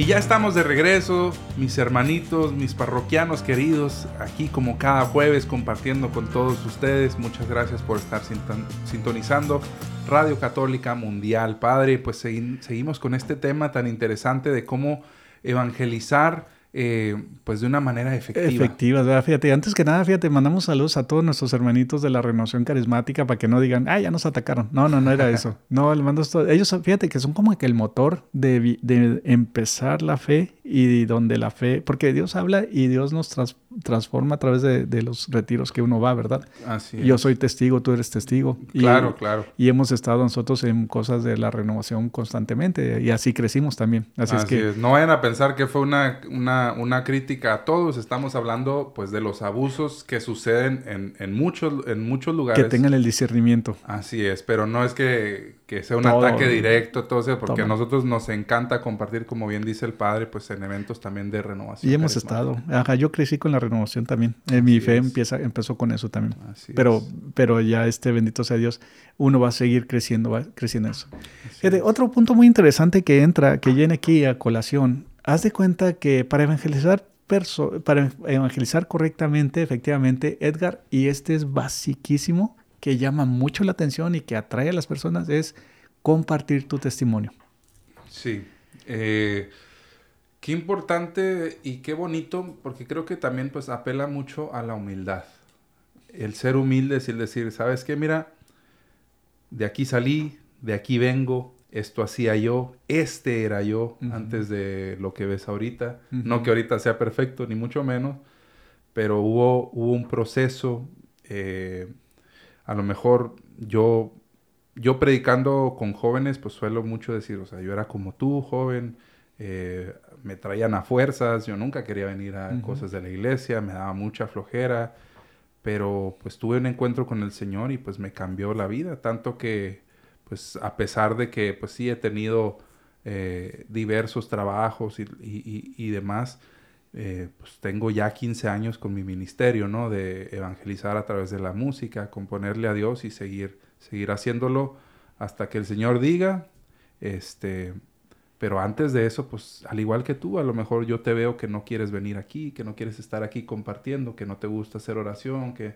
Y ya estamos de regreso, mis hermanitos, mis parroquianos queridos, aquí como cada jueves compartiendo con todos ustedes. Muchas gracias por estar sintonizando Radio Católica Mundial. Padre, pues seguimos con este tema tan interesante de cómo evangelizar eh, pues de una manera efectiva. Efectiva, ¿verdad? fíjate, antes que nada, fíjate, mandamos saludos a todos nuestros hermanitos de la renovación carismática para que no digan, ah, ya nos atacaron. No, no, no era eso. No, le mando esto. Ellos, fíjate que son como que el motor de, de empezar la fe y donde la fe, porque Dios habla y Dios nos, trans, transforma a través de, de los retiros que uno va, ¿verdad? Así Yo es. soy testigo, tú eres testigo. Y- Claro, claro. Y hemos estado nosotros en cosas de la renovación constantemente y así crecimos también. Así, es que es. No vayan a pensar que fue una, una, una crítica a todos. Estamos hablando pues de los abusos que suceden en, en, muchos, en muchos lugares. que tengan el discernimiento. Así es, pero no es que, que sea un Todo. ataque directo, todo eso, porque a nosotros nos encanta compartir, como bien dice el padre, pues en eventos también de renovación. Y hemos estado. Ajá, yo crecí con la renovación también. Eh, mi fe es. empieza, empezó con eso también. Así Pero, es. pero ya este bendito sea Dios, uno va a seguir creciendo, va creciendo en eso. Así otro punto muy interesante que entra, que viene aquí a colación, haz de cuenta que para evangelizar para evangelizar correctamente, efectivamente, Edgar, y este es basiquísimo, que llama mucho la atención y que atrae a las personas, es compartir tu testimonio. Sí. Eh, qué importante y qué bonito, porque creo que también pues apela mucho a la humildad. El ser humilde es el decir, ¿sabes qué? Mira, de aquí salí, de aquí vengo, esto hacía yo, este era yo antes de lo que ves ahorita. No que ahorita sea perfecto, ni mucho menos, pero hubo, hubo un proceso. eh, a lo mejor yo, yo predicando con jóvenes, pues suelo mucho decir, o sea, yo era como tú, joven, eh, me traían a fuerzas, yo nunca quería venir a cosas de la iglesia, me daba mucha flojera, pero pues tuve un encuentro con el Señor y pues me cambió la vida, tanto que pues a pesar de que pues sí he tenido eh, diversos trabajos y, y- y- demás, eh, pues tengo ya 15 años con mi ministerio, ¿no? De evangelizar a través de la música, componerle a Dios y seguir, seguir haciéndolo hasta que el Señor diga, este, pero antes de eso, pues al igual que tú, a lo mejor yo te veo que no quieres venir aquí, que no quieres estar aquí compartiendo, que no te gusta hacer oración, que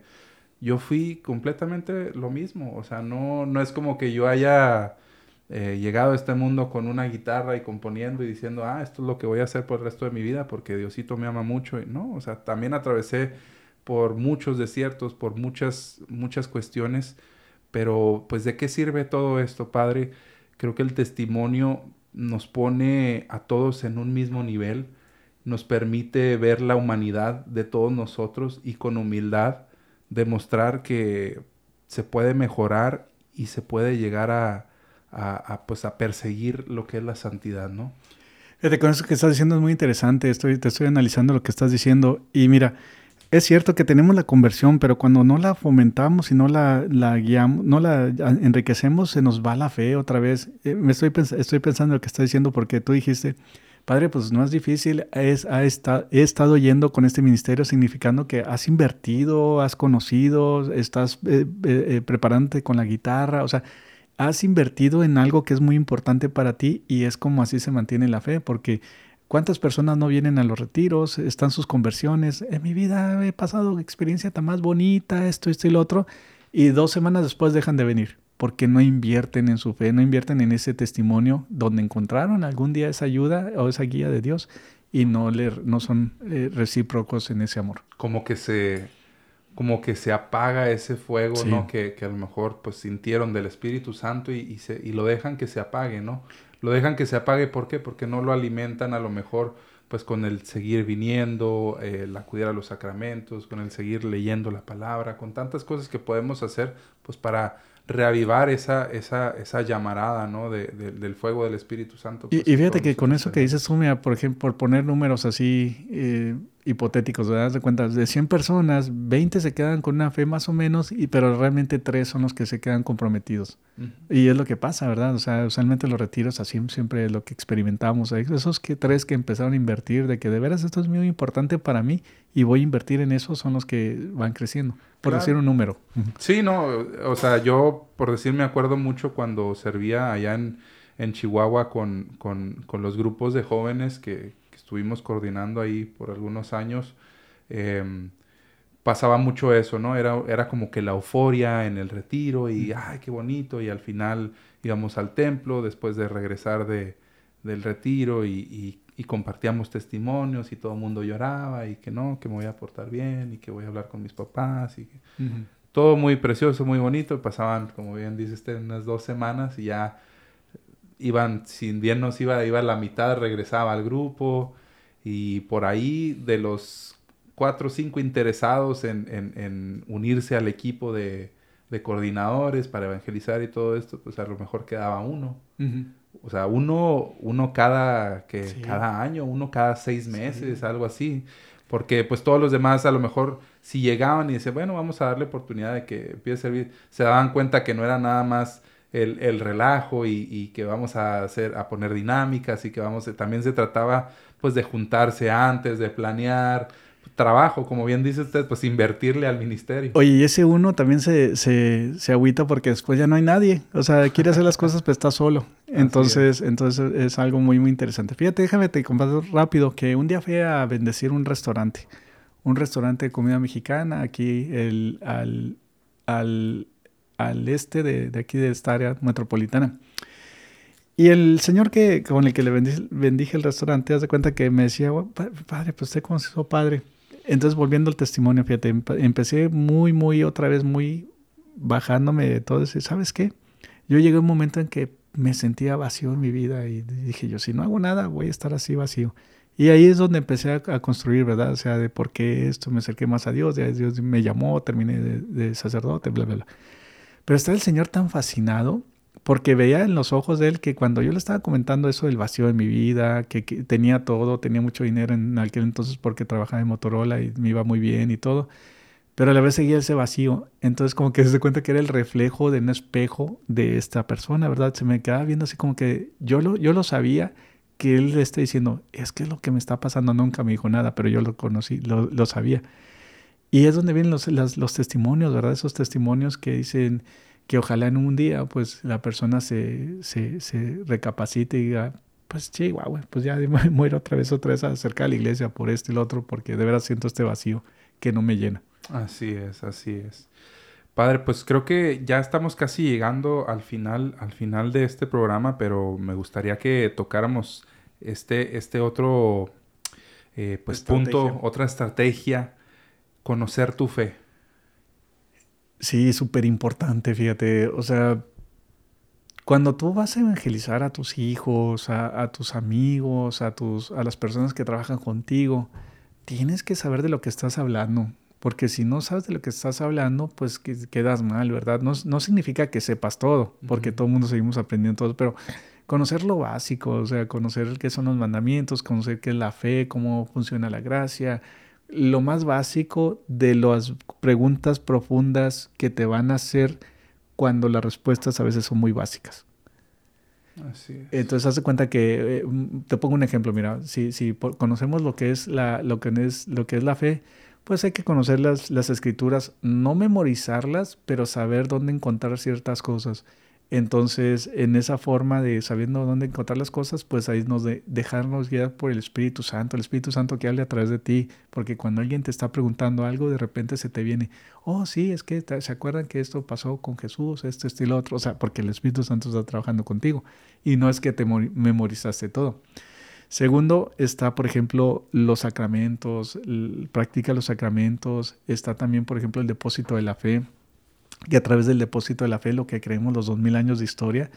yo fui completamente lo mismo, o sea, no, no es como que yo haya eh, llegado a este mundo con una guitarra y componiendo y diciendo, ah, esto es lo que voy a hacer por el resto de mi vida porque Diosito me ama mucho. Y no, o sea, también atravesé por muchos desiertos, por muchas, muchas cuestiones, pero pues de qué sirve todo esto, Padre? Creo que el testimonio nos pone a todos en un mismo nivel, nos permite ver la humanidad de todos nosotros y con humildad demostrar que se puede mejorar y se puede llegar a, a, pues a perseguir lo que es la santidad, ¿no? Fíjate, con eso que estás diciendo es muy interesante. Estoy, te estoy analizando lo que estás diciendo. Y mira, es cierto que tenemos la conversión, pero cuando no la fomentamos y no la, la guiamos, no la enriquecemos, se nos va la fe otra vez. Eh, me estoy, pens estoy pensando en lo que estás diciendo porque tú dijiste, Padre, pues no es difícil, es, ha esta, he estado yendo con este ministerio significando que has invertido, has conocido, estás eh, eh, preparándote con la guitarra, o sea, has invertido en algo que es muy importante para ti y es como así se mantiene la fe, porque ¿cuántas personas no vienen a los retiros? Están sus conversiones. En mi vida he pasado experiencia tan más bonita, esto, esto y lo otro, y dos semanas después dejan de venir porque no invierten en su fe, no invierten en ese testimonio donde encontraron algún día esa ayuda o esa guía de Dios y no, le, no son eh, recíprocos en ese amor. Como que se, como que se apaga ese fuego, Sí. ¿no? Que, que a lo mejor pues sintieron del Espíritu Santo y, y, se, y lo dejan que se apague, ¿no? Lo dejan que se apague, ¿por qué? Porque no lo alimentan a lo mejor pues con el seguir viniendo, eh, el acudir a los sacramentos, con el seguir leyendo la palabra, con tantas cosas que podemos hacer pues para reavivar esa, esa, esa llamarada, ¿no? De, de, del fuego del Espíritu Santo. Y, pues, y fíjate que con eso que dices tú, mira, por ejemplo, por poner números así eh, hipotéticos, ¿verdad? De cuenta, de 100 personas, 20 se quedan con una fe más o menos, y, pero realmente 3 son los que se quedan comprometidos. Y es lo que pasa, ¿verdad? O sea, usualmente los retiros así siempre es lo que experimentamos. Esos que tres que empezaron a invertir, de que de veras esto es muy importante para mí y voy a invertir en eso, son los que van creciendo. Por Claro. decir un número. Sí, no, o sea, yo por decir me acuerdo mucho cuando servía allá en, en Chihuahua con, con, con los grupos de jóvenes que estuvimos coordinando ahí por algunos años. em, pasaba mucho eso, ¿no? Era, era como que la euforia en el retiro y, ay, qué bonito, y al final íbamos al templo después de regresar de, del retiro y, y- y compartíamos testimonios y todo el mundo lloraba y que no, que me voy a portar bien y que voy a hablar con mis papás y que todo muy precioso, muy bonito. Pasaban, como bien dice usted, unas dos semanas y ya iban, sin bien nos iba, iba la mitad, regresaba al grupo y por ahí de los cuatro o cinco interesados en, en- en unirse al equipo de, de coordinadores para evangelizar y todo esto, pues a lo mejor quedaba uno. O sea, uno, uno cada, que, Sí. cada año, uno cada seis meses, algo así. Porque pues todos los demás a lo mejor si llegaban y decían, bueno, vamos a darle oportunidad de que empiece a servir, se daban cuenta que no era nada más el, el relajo y, y que vamos a hacer, a poner dinámicas y que vamos, también se trataba pues de juntarse antes, de planear trabajo, como bien dice usted, pues invertirle al ministerio. Oye, y ese uno también se, se, se agüita porque después ya no hay nadie. O sea, quiere hacer las cosas, pero está solo. Entonces, entonces es algo muy, muy interesante. Fíjate, déjame te comparto rápido que un día fui a bendecir un restaurante. Un restaurante de comida mexicana aquí el, al, al, al este de, de aquí de esta área metropolitana. Y el señor que, con el que le bendije, bendije el restaurante, haz de cuenta que me decía, "Gua- pa- padre, pues usted cómo se hizo padre. Entonces, volviendo al testimonio, fíjate, empe- empecé muy, muy, otra vez, muy bajándome de todo eso. ¿Sabes qué? Yo llegué a un momento en que me sentía vacío en mi vida y dije yo, si no hago nada, voy a estar así vacío. Y ahí es donde empecé a, a construir, ¿verdad? O sea, de por qué esto me acerqué más a Dios, ya Dios me llamó, terminé de, de sacerdote, bla, bla, bla. Pero está el Señor tan fascinado porque veía en los ojos de él que cuando yo le estaba comentando eso del vacío en mi vida, que, tenía todo, tenía mucho dinero en aquel entonces porque trabajaba en Motorola y me iba muy bien y todo, pero a la vez seguía ese vacío. Entonces como que se cuenta que era el reflejo de un espejo de esta persona, ¿verdad? Se me quedaba viendo así como que yo lo, yo lo sabía que él le está diciendo, es que lo que me está pasando, nunca me dijo nada, pero yo lo conocí, lo, lo sabía. Y es donde vienen los, las- los testimonios, ¿verdad? Esos testimonios que dicen que ojalá en un día pues la persona se, se, se recapacite y diga, pues chihuahua, pues ya muero otra vez, otra vez acerca de la iglesia por esto y lo otro, porque de verdad siento este vacío que no me llena. Así es, así es. Padre, pues creo que ya estamos casi llegando al final, al final de este programa, pero me gustaría que tocáramos este, este otro eh, pues punto, otra estrategia, conocer tu fe. Sí, súper importante, fíjate. O sea, cuando tú vas a evangelizar a tus hijos, a, a tus amigos, a, tus, a las personas que trabajan contigo, tienes que saber de lo que estás hablando. Porque si no sabes de lo que estás hablando, pues que- quedas mal, ¿verdad? No, no significa que sepas todo, porque todo el mundo seguimos aprendiendo todo, pero conocer lo básico, o sea, conocer qué son los mandamientos, conocer qué es la fe, cómo funciona la gracia, lo más básico de las preguntas profundas que te van a hacer cuando las respuestas a veces son muy básicas. Así es. Entonces, haz de cuenta que, eh, mm, te pongo un ejemplo, mira, si, si por- conocemos lo que, es la, lo, que es, lo que es la fe, pues hay que conocer las, las escrituras, no memorizarlas, pero saber dónde encontrar ciertas cosas. Entonces, en esa forma de sabiendo dónde encontrar las cosas, pues ahí nos de, dejarnos guiar por el Espíritu Santo, el Espíritu Santo que hable a través de ti, porque cuando alguien te está preguntando algo, de repente se te viene, oh, sí, es que se acuerdan que esto pasó con Jesús, esto, esto y lo otro, o sea, porque el Espíritu Santo está trabajando contigo y no es que te mori- memorizaste todo. Segundo, está, por ejemplo, los sacramentos, practica los sacramentos, está también, por ejemplo, el depósito de la fe, y a través del depósito de la fe, lo que creemos los dos mil años de historia,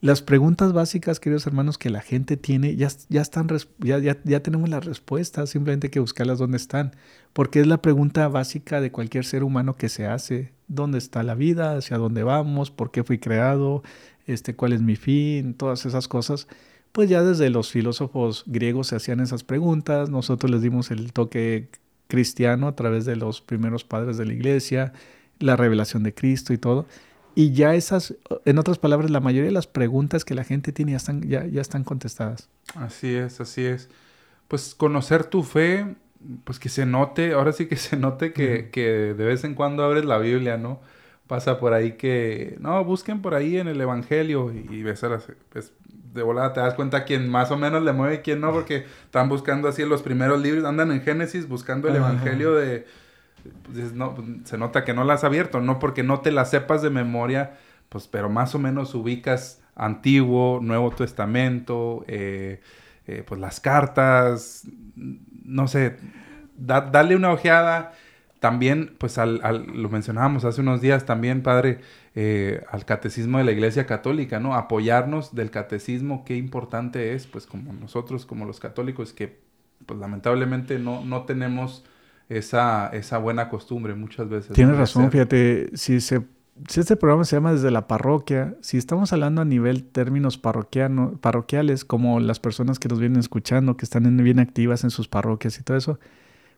las preguntas básicas, queridos hermanos, que la gente tiene, ya, ya están, ya, ya, ya tenemos las respuestas, simplemente hay que buscarlas dónde están, porque es la pregunta básica de cualquier ser humano que se hace, ¿dónde está la vida? ¿Hacia dónde vamos? ¿Por qué fui creado? Este, ¿Cuál es mi fin? Todas esas cosas. Pues ya desde los filósofos griegos se hacían esas preguntas, nosotros les dimos el toque cristiano a través de los primeros padres de la iglesia, la revelación de Cristo y todo. Y ya esas, en otras palabras, la mayoría de las preguntas que la gente tiene ya están, ya, ya están contestadas. Así es, así es. Pues conocer tu fe, pues que se note, ahora sí que se note que, que de vez en cuando abres la Biblia, ¿no? Pasa por ahí que, no, busquen por ahí en el Evangelio y, y ves a las, pues, de volada te das cuenta quién más o menos le mueve y quién no, porque están buscando así en los primeros libros, andan en Génesis buscando el. Evangelio de, pues, no, pues, se nota que no la has abierto, no porque no te la sepas de memoria, pues, pero más o menos ubicas Antiguo, Nuevo Testamento, eh, eh, pues las cartas, no sé, da- dale una ojeada. También, pues al, al- lo mencionábamos hace unos días también, padre, eh, al catecismo de la Iglesia Católica, ¿no? Apoyarnos del catecismo, qué importante es, pues como nosotros, como los católicos, que pues lamentablemente no, no tenemos esa, esa buena costumbre muchas veces. Tienes razón, hacer- fíjate, si, se, si este programa se llama desde la parroquia, si estamos hablando a nivel términos parroquiano, parroquiales, como las personas que nos vienen escuchando, que están en- bien activas en sus parroquias y todo eso,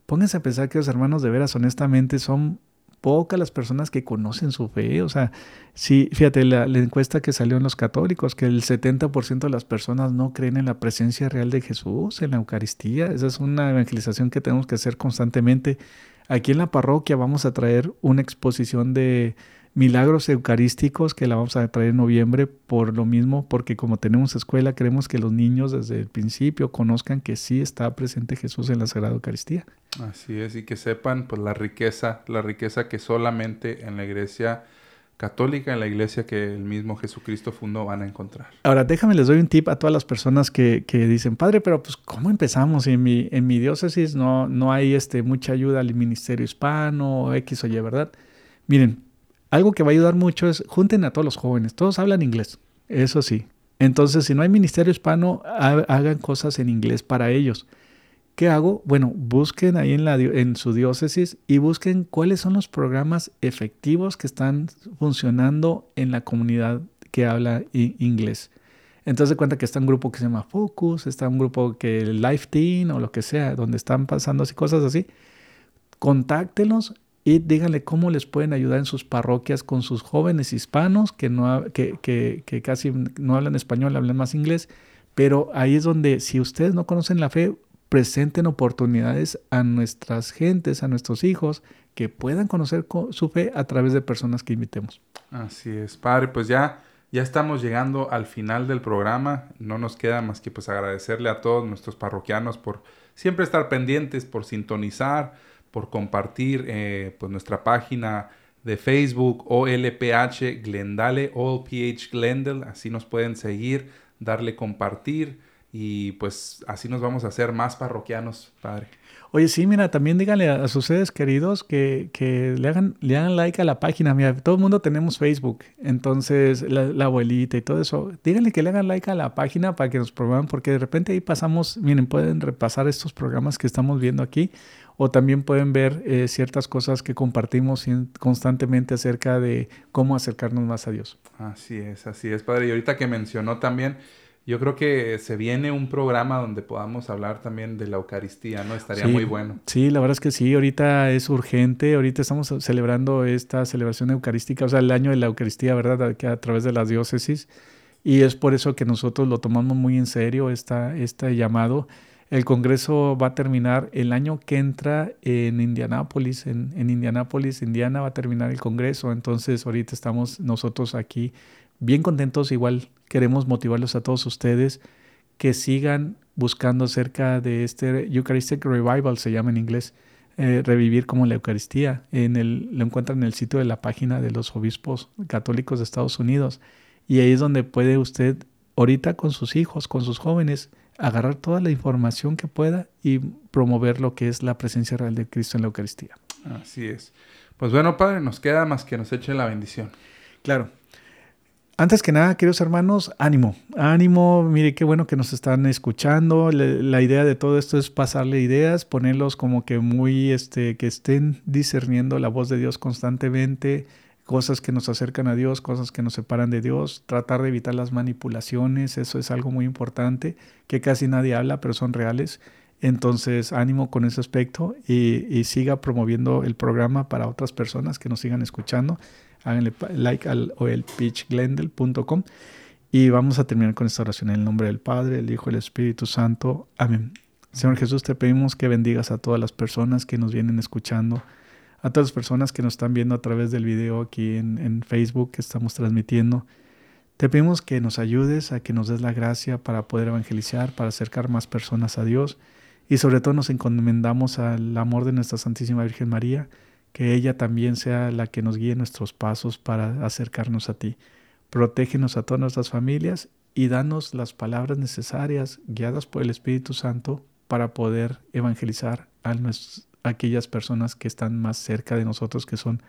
pónganse a pensar que los hermanos de veras, honestamente, son pocas las personas que conocen su fe. O sea, sí, fíjate, la, la encuesta que salió en los católicos, que el 70% de las personas no creen en la presencia real de Jesús, en la Eucaristía. Esa es una evangelización que tenemos que hacer constantemente. Aquí en la parroquia vamos a traer una exposición de milagros eucarísticos que la vamos a traer en noviembre por lo mismo, porque como tenemos escuela, queremos que los niños desde el principio conozcan que sí está presente Jesús en la Sagrada Eucaristía. Así es, y que sepan pues la riqueza, la riqueza que solamente en la iglesia católica, en la iglesia que el mismo Jesucristo fundó, van a encontrar. Ahora, déjame, les doy un tip a todas las personas que, que dicen, padre, pero pues, ¿cómo empezamos? En mi, en mi diócesis no, no hay este, mucha ayuda al ministerio hispano, X o Y, ¿verdad? Miren, algo que va a ayudar mucho es, junten a todos los jóvenes, todos hablan inglés, eso sí. Entonces, si no hay ministerio hispano, ha- hagan cosas en inglés para ellos. ¿Qué hago? Bueno, busquen ahí en, la, su diócesis y busquen cuáles son los programas efectivos que están funcionando en la comunidad que habla inglés. Entonces cuenta que está un grupo que se llama Focus, está un grupo que Life Team o lo que sea, donde están pasando así cosas así. Contáctelos y díganle cómo les pueden ayudar en sus parroquias con sus jóvenes hispanos que, no, que, que, casi no hablan español, hablan más inglés. Pero ahí es donde si ustedes no conocen la fe, presenten oportunidades a nuestras gentes, a nuestros hijos, que puedan conocer co- su fe a través de personas que invitemos. Así es, padre, pues ya, ya estamos llegando al final del programa. No nos queda más que pues agradecerle a todos nuestros parroquianos por siempre estar pendientes, por sintonizar, por compartir eh, pues nuestra página de Facebook OLPH Glendale, OLPH Glendale, así nos pueden seguir, darle compartir y pues así nos vamos a hacer más parroquianos, padre. Oye, sí, mira, también díganle a, sus seres queridos que, que le, hagan, le hagan like a la página. Mira, todo el mundo tenemos Facebook, entonces la, la abuelita y todo eso. Díganle que le hagan like a la página para que nos promuevan, porque de repente ahí pasamos, miren, pueden repasar estos programas que estamos viendo aquí, o también pueden ver eh, ciertas cosas que compartimos constantemente acerca de cómo acercarnos más a Dios. Así es, así es, padre. Y ahorita que mencionó también, yo creo que se viene un programa donde podamos hablar también de la Eucaristía, ¿no? Estaría Sí. muy bueno. Sí, la verdad es que sí, ahorita es urgente, ahorita estamos celebrando esta celebración eucarística, o sea, el año de la Eucaristía, ¿verdad? Que a través de las diócesis, y es por eso que nosotros lo tomamos muy en serio, esta, este llamado. El Congreso va a terminar el año que entra en Indianápolis, en, en Indianápolis, Indiana va a terminar el Congreso, entonces ahorita estamos nosotros aquí bien contentos, igual queremos motivarlos a todos ustedes que sigan buscando acerca de este Eucharistic Revival, se llama en inglés, eh, revivir como la Eucaristía. En el, lo encuentran en el sitio de la página de los obispos católicos de Estados Unidos. Y ahí es donde puede usted, ahorita con sus hijos, con sus jóvenes, agarrar toda la información que pueda y promover lo que es la presencia real de Cristo en la Eucaristía. Así es. Pues bueno, padre, nos queda más que nos eche la bendición. Claro. Antes que nada, queridos hermanos, ánimo, ánimo, mire qué bueno que nos están escuchando. Le- la idea de todo esto es pasarle ideas, ponerlos como que muy, este, que estén discerniendo la voz de Dios constantemente, cosas que nos acercan a Dios, cosas que nos separan de Dios, tratar de evitar las manipulaciones, eso es algo muy importante, que casi nadie habla, pero son reales. Entonces, ánimo con ese aspecto y, siga promoviendo el programa para otras personas que nos sigan escuchando háganle like al oelpitchglendale.com y vamos a terminar con esta oración en el nombre del Padre, el Hijo y el Espíritu Santo. Amén. Señor Jesús, te pedimos que bendigas a todas las personas que nos vienen escuchando, a todas las personas que nos están viendo a través del video aquí en, Facebook que estamos transmitiendo. Te pedimos que nos ayudes a que nos des la gracia para poder evangelizar, para acercar más personas a Dios y sobre todo nos encomendamos al amor de nuestra Santísima Virgen María, que ella también sea la que nos guíe nuestros pasos para acercarnos a ti. Protégenos a todas nuestras familias y danos las palabras necesarias, guiadas por el Espíritu Santo, para poder evangelizar a aquellas personas que están más cerca de nosotros, que son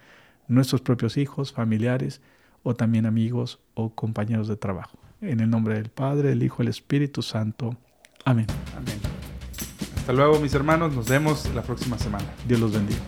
nuestros propios hijos, familiares o también amigos o compañeros de trabajo. En el nombre del Padre, del Hijo, del Espíritu Santo. Amén. Amén. Hasta luego, mis hermanos. Nos vemos la próxima semana. Dios los bendiga.